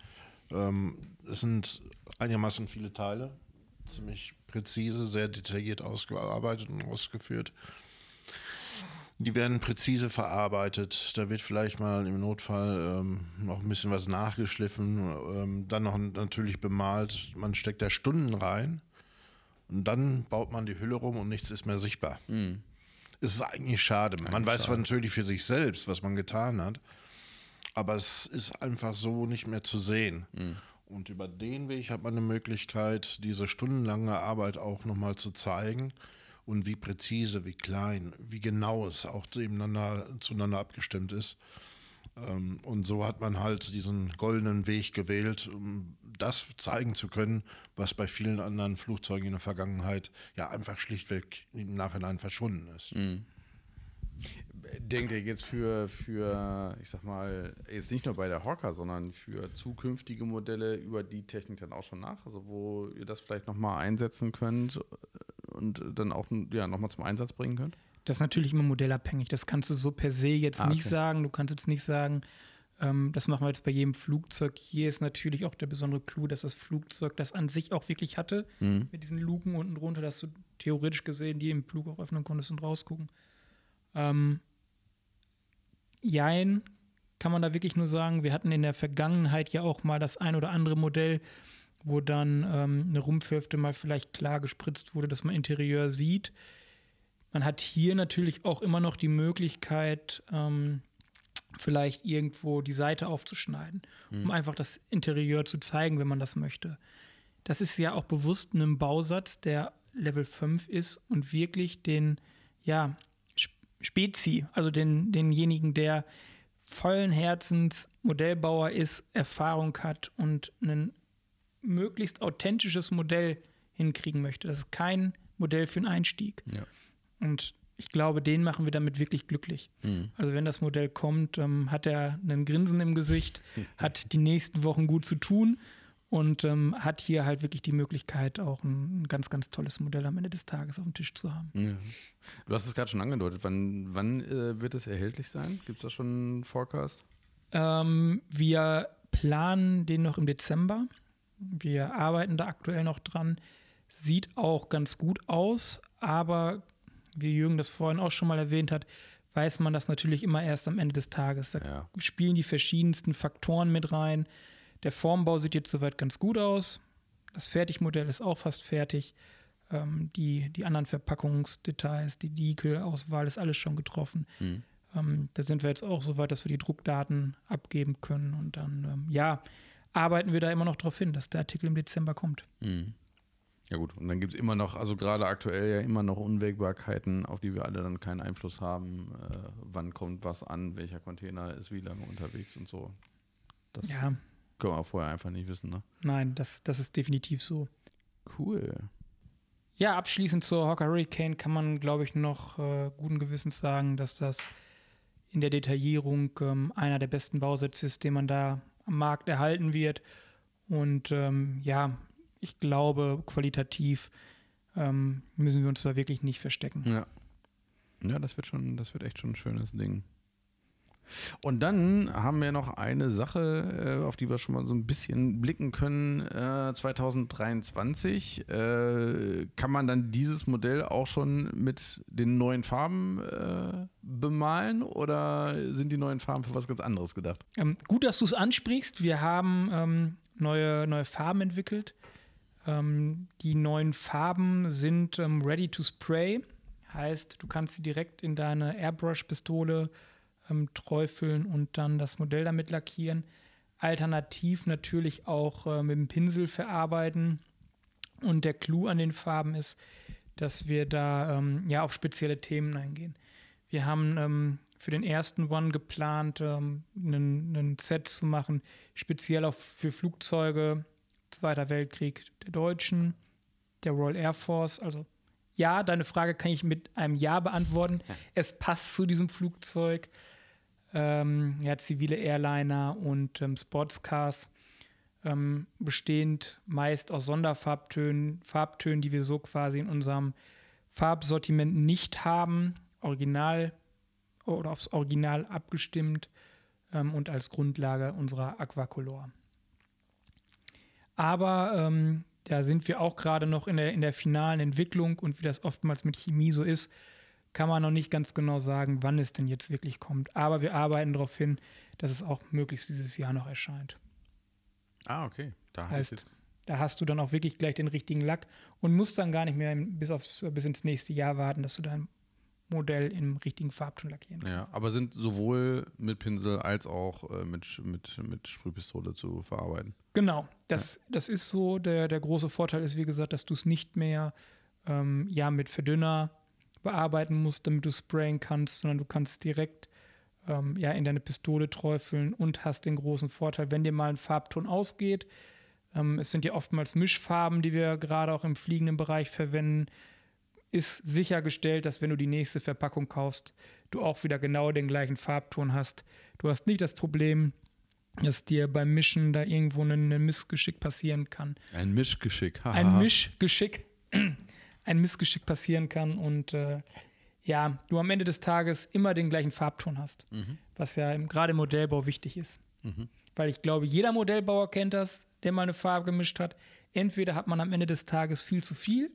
ähm, es sind einigermaßen viele Teile, ziemlich präzise, sehr detailliert ausgearbeitet und ausgeführt. Die werden präzise verarbeitet. Da wird vielleicht mal im Notfall ähm, noch ein bisschen was nachgeschliffen, ähm, dann noch natürlich bemalt. Man steckt da Stunden rein und dann baut man die Hülle rum und nichts ist mehr sichtbar. Es ist eigentlich schade. man weiß zwar natürlich für sich selbst, was man getan hat, aber es ist einfach so nicht mehr zu sehen. Und über den Weg hat man eine Möglichkeit, diese stundenlange Arbeit auch nochmal zu zeigen und wie präzise, wie klein, wie genau es auch nebeneinander, zueinander abgestimmt ist. Ähm, Und so hat man halt diesen goldenen Weg gewählt, um das zeigen zu können, was bei vielen anderen Flugzeugen in der Vergangenheit ja einfach schlichtweg im Nachhinein verschwunden ist. Denkt ihr jetzt für, für, ich sag mal, jetzt nicht nur bei der Hawker, sondern für zukünftige Modelle über die Technik dann auch schon nach? Also wo ihr das vielleicht nochmal einsetzen könnt und dann auch ja, nochmal zum Einsatz bringen könnt? Das ist natürlich immer modellabhängig. Das kannst du so per se jetzt Ah, nicht okay. sagen. Du kannst jetzt nicht sagen, ähm, das machen wir jetzt bei jedem Flugzeug. Hier ist natürlich auch der besondere Clou, dass das Flugzeug das an sich auch wirklich hatte. Mit diesen Luken unten drunter, dass du theoretisch gesehen die im Flug auch öffnen konntest und rausgucken. Ähm, jein, kann man da wirklich nur sagen, wir hatten in der Vergangenheit ja auch mal das ein oder andere Modell, wo dann ähm, eine Rumpfhälfte mal vielleicht klar gespritzt wurde, dass man Interieur sieht. Man hat hier natürlich auch immer noch die Möglichkeit, ähm, vielleicht irgendwo die Seite aufzuschneiden, um einfach das Interieur zu zeigen, wenn man das möchte. Das ist ja auch bewusst einem Bausatz, der Level 5 ist und wirklich den, ja, Sp- Spezi, also den, denjenigen, der vollen Herzens Modellbauer ist, Erfahrung hat und ein möglichst authentisches Modell hinkriegen möchte. Das ist kein Modell für einen Einstieg. Ja. Und ich glaube, den machen wir damit wirklich glücklich. Also wenn das Modell kommt, ähm, hat er einen Grinsen im Gesicht, [LAUGHS] hat die nächsten Wochen gut zu tun und ähm, hat hier halt wirklich die Möglichkeit, auch ein, ein ganz, ganz tolles Modell am Ende des Tages auf dem Tisch zu haben. Ja. Du hast es gerade schon angedeutet. Wann, wann äh, wird es erhältlich sein? Gibt es da schon einen Forecast? Ähm, wir planen den noch im Dezember. Wir arbeiten da aktuell noch dran. Sieht auch ganz gut aus, aber wie Jürgen das vorhin auch schon mal erwähnt hat, weiß man das natürlich immer erst am Ende des Tages. Da Ja. spielen die verschiedensten Faktoren mit rein. Der Formbau sieht jetzt soweit ganz gut aus. Das Fertigmodell ist auch fast fertig. Ähm, die, die anderen Verpackungsdetails, die Diekel-Auswahl ist alles schon getroffen. Ähm, da sind wir jetzt auch so weit, dass wir die Druckdaten abgeben können. Und dann, ähm, ja, arbeiten wir da immer noch darauf hin, dass der Artikel im Dezember kommt. Ja gut, und dann gibt es immer noch, also gerade aktuell ja immer noch Unwägbarkeiten, auf die wir alle dann keinen Einfluss haben. Äh, wann kommt was an, welcher Container ist wie lange unterwegs und so. Das Ja, können wir vorher einfach nicht wissen, ne? nein, das, das ist definitiv so. Cool. Ja, abschließend zur Hawker Hurricane kann man, glaube ich, noch äh, guten Gewissens sagen, dass das in der Detaillierung ähm, einer der besten Bausätze ist, den man da am Markt erhalten wird. Und ähm, ja, ich glaube, qualitativ ähm, müssen wir uns da wirklich nicht verstecken. Ja. Ja, das wird schon, das wird echt schon ein schönes Ding. Und dann haben wir noch eine Sache, äh, auf die wir schon mal so ein bisschen blicken können. Äh, 2023 äh, kann man dann dieses Modell auch schon mit den neuen Farben äh, bemalen oder sind die neuen Farben für was ganz anderes gedacht? Ähm, gut, dass du es ansprichst. Wir haben ähm, neue, neue Farben entwickelt. Ähm, die neuen Farben sind ähm, ready to spray. Heißt, du kannst sie direkt in deine Airbrush-Pistole ähm, träufeln und dann das Modell damit lackieren. Alternativ natürlich auch äh, mit dem Pinsel verarbeiten. Und der Clou an den Farben ist, dass wir da ähm, ja auf spezielle Themen eingehen. Wir haben ähm, für den ersten One geplant, ähm, einen Set zu machen, speziell auch für Flugzeuge, Zweiter Weltkrieg der Deutschen, der Royal Air Force. Also ja, deine Frage kann ich mit einem Ja beantworten. Es passt zu diesem Flugzeug ähm, ja, zivile Airliner und ähm, Sportscars, ähm, bestehend meist aus Sonderfarbtönen, Farbtönen, die wir so quasi in unserem Farbsortiment nicht haben, original oder aufs Original abgestimmt ähm, und als Grundlage unserer Aquacolor. Aber ähm, da sind wir auch gerade noch in der, in der finalen Entwicklung und wie das oftmals mit Chemie so ist, kann man noch nicht ganz genau sagen, wann es denn jetzt wirklich kommt. Aber wir arbeiten darauf hin, dass es auch möglichst dieses Jahr noch erscheint. Ah, okay. Da heißt, da hast du dann auch wirklich gleich den richtigen Lack und musst dann gar nicht mehr bis, aufs, bis ins nächste Jahr warten, dass du dein Modell im richtigen Farbton lackieren kannst. Ja, aber sind sowohl mit Pinsel als auch äh, mit, mit, mit Sprühpistole zu verarbeiten. Genau, das, ja. das ist so. Der, der große Vorteil ist, wie gesagt, dass du es nicht mehr ähm, ja, mit Verdünner bearbeiten musst, damit du sprayen kannst, sondern du kannst direkt ähm, ja, in deine Pistole träufeln und hast den großen Vorteil, wenn dir mal ein Farbton ausgeht. Ähm, es sind ja oftmals Mischfarben, die wir gerade auch im fliegenden Bereich verwenden. Ist sichergestellt, dass wenn du die nächste Verpackung kaufst, du auch wieder genau den gleichen Farbton hast. Du hast nicht das Problem, dass dir beim Mischen da irgendwo ein, Missgeschick passieren kann. Ein Mischgeschick, haha. Ein Mischgeschick [CLEARS THROAT] ein Missgeschick passieren kann und äh, ja, du am Ende des Tages immer den gleichen Farbton hast, mhm. was ja gerade im Modellbau wichtig ist. Mhm. Weil ich glaube, jeder Modellbauer kennt das, der mal eine Farbe gemischt hat. Entweder hat man am Ende des Tages viel zu viel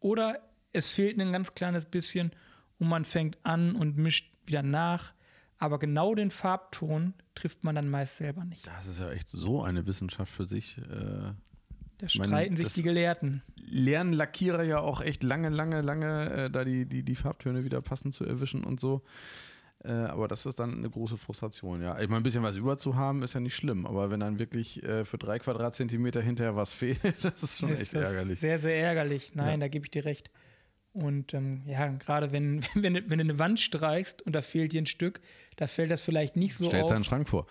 oder es fehlt ein ganz kleines bisschen und man fängt an und mischt wieder nach. Aber genau den Farbton trifft man dann meist selber nicht. Das ist ja echt so eine Wissenschaft für sich. Äh, da streiten sich die Gelehrten. Lernen Lackierer ja auch echt lange, lange, lange, äh, da die, die, die Farbtöne wieder passend zu erwischen und so. Äh, aber das ist dann eine große Frustration, ja. Ich meine, ein bisschen was über zu haben, ist ja nicht schlimm. Aber wenn dann wirklich äh, für drei Quadratzentimeter hinterher was [LAUGHS] fehlt, das ist schon ist echt ärgerlich. Sehr, sehr ärgerlich. Nein, ja. da gebe ich dir recht. Und ähm, ja, gerade wenn, [LAUGHS] wenn, wenn du eine Wand streichst und da fehlt dir ein Stück, da fällt das vielleicht nicht so Stellst auf. Stellst deinen Schrank vor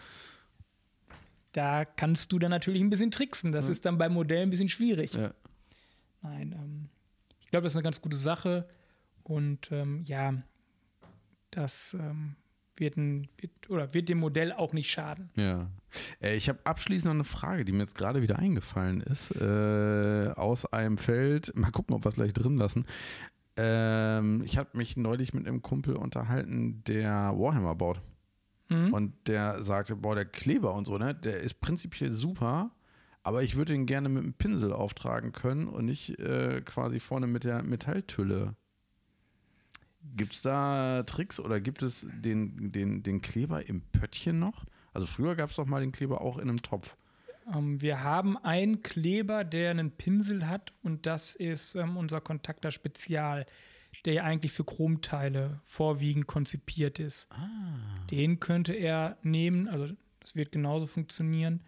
da kannst du dann natürlich ein bisschen tricksen. Das ja. ist dann beim Modell ein bisschen schwierig. Ja. Nein, ähm, ich glaube, das ist eine ganz gute Sache. Und ähm, ja, das ähm, wird, ein, wird, oder wird dem Modell auch nicht schaden. Ja. Äh, ich habe abschließend noch eine Frage, die mir jetzt gerade wieder eingefallen ist. Äh, aus einem Feld, mal gucken, ob wir es gleich drin lassen. Ähm, ich habe mich neulich mit einem Kumpel unterhalten, der Warhammer baut. Mhm. Und der sagte, boah, der Kleber und so, ne, der ist prinzipiell super, aber ich würde ihn gerne mit einem Pinsel auftragen können und nicht äh, quasi vorne mit der Metalltülle. Gibt es da Tricks oder gibt es den, den, den Kleber im Pöttchen noch? Also früher gab es doch mal den Kleber auch in einem Topf. Ähm, wir haben einen Kleber, der einen Pinsel hat und das ist ähm, unser Kontakter Spezial der ja eigentlich für Chromteile vorwiegend konzipiert ist. Ah. Den könnte er nehmen, also das wird genauso funktionieren.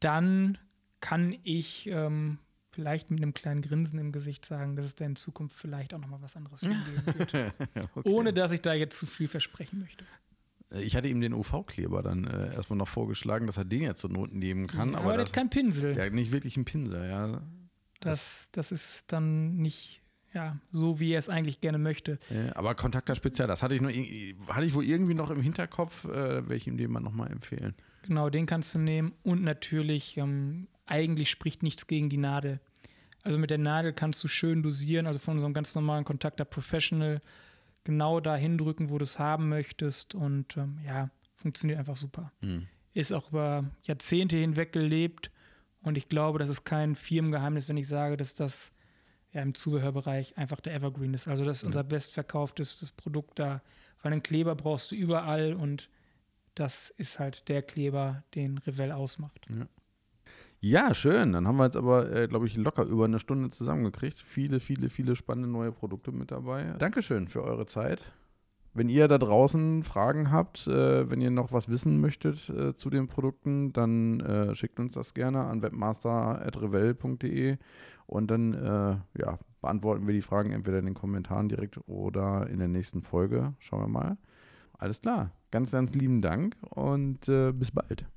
Dann kann ich ähm, vielleicht mit einem kleinen Grinsen im Gesicht sagen, dass es da in Zukunft vielleicht auch noch mal was anderes [LAUGHS] geben wird. okay. Ohne dass ich da jetzt zu viel versprechen möchte. Äh, ich hatte ihm den UV-Kleber dann äh, erstmal noch vorgeschlagen, dass er den jetzt zur Not nehmen kann. Ja, aber, aber das ist kein Pinsel. Ja, nicht wirklich ein Pinsel, ja. Das, das ist dann nicht ja, so wie er es eigentlich gerne möchte. Ja, aber Kontakter speziell, das hatte ich, nur, hatte ich wohl irgendwie noch im Hinterkopf, äh, welchen dem man nochmal empfehlen. Genau, den kannst du nehmen und natürlich, ähm, eigentlich spricht nichts gegen die Nadel. Also mit der Nadel kannst du schön dosieren, also von so einem ganz normalen Kontakter Professional genau dahin drücken, wo du es haben möchtest und ähm, ja, funktioniert einfach super. Hm. Ist auch über Jahrzehnte hinweg gelebt und ich glaube, das ist kein Firmengeheimnis, wenn ich sage, dass das ja, im Zubehörbereich einfach der Evergreen ist. Also das ist unser bestverkauftes Produkt da, weil einen Kleber brauchst du überall und das ist halt der Kleber, den Revell ausmacht. Ja, schön. Dann haben wir jetzt aber, äh, glaube ich, locker über eine Stunde zusammengekriegt. Viele, viele, viele spannende neue Produkte mit dabei. Dankeschön für eure Zeit. Wenn ihr da draußen Fragen habt, äh, wenn ihr noch was wissen möchtet äh, zu den Produkten, dann äh, schickt uns das gerne an webmaster.revell.de und dann äh, ja, beantworten wir die Fragen entweder in den Kommentaren direkt oder in der nächsten Folge. Schauen wir mal. Alles klar. Ganz, ganz lieben Dank und äh, bis bald.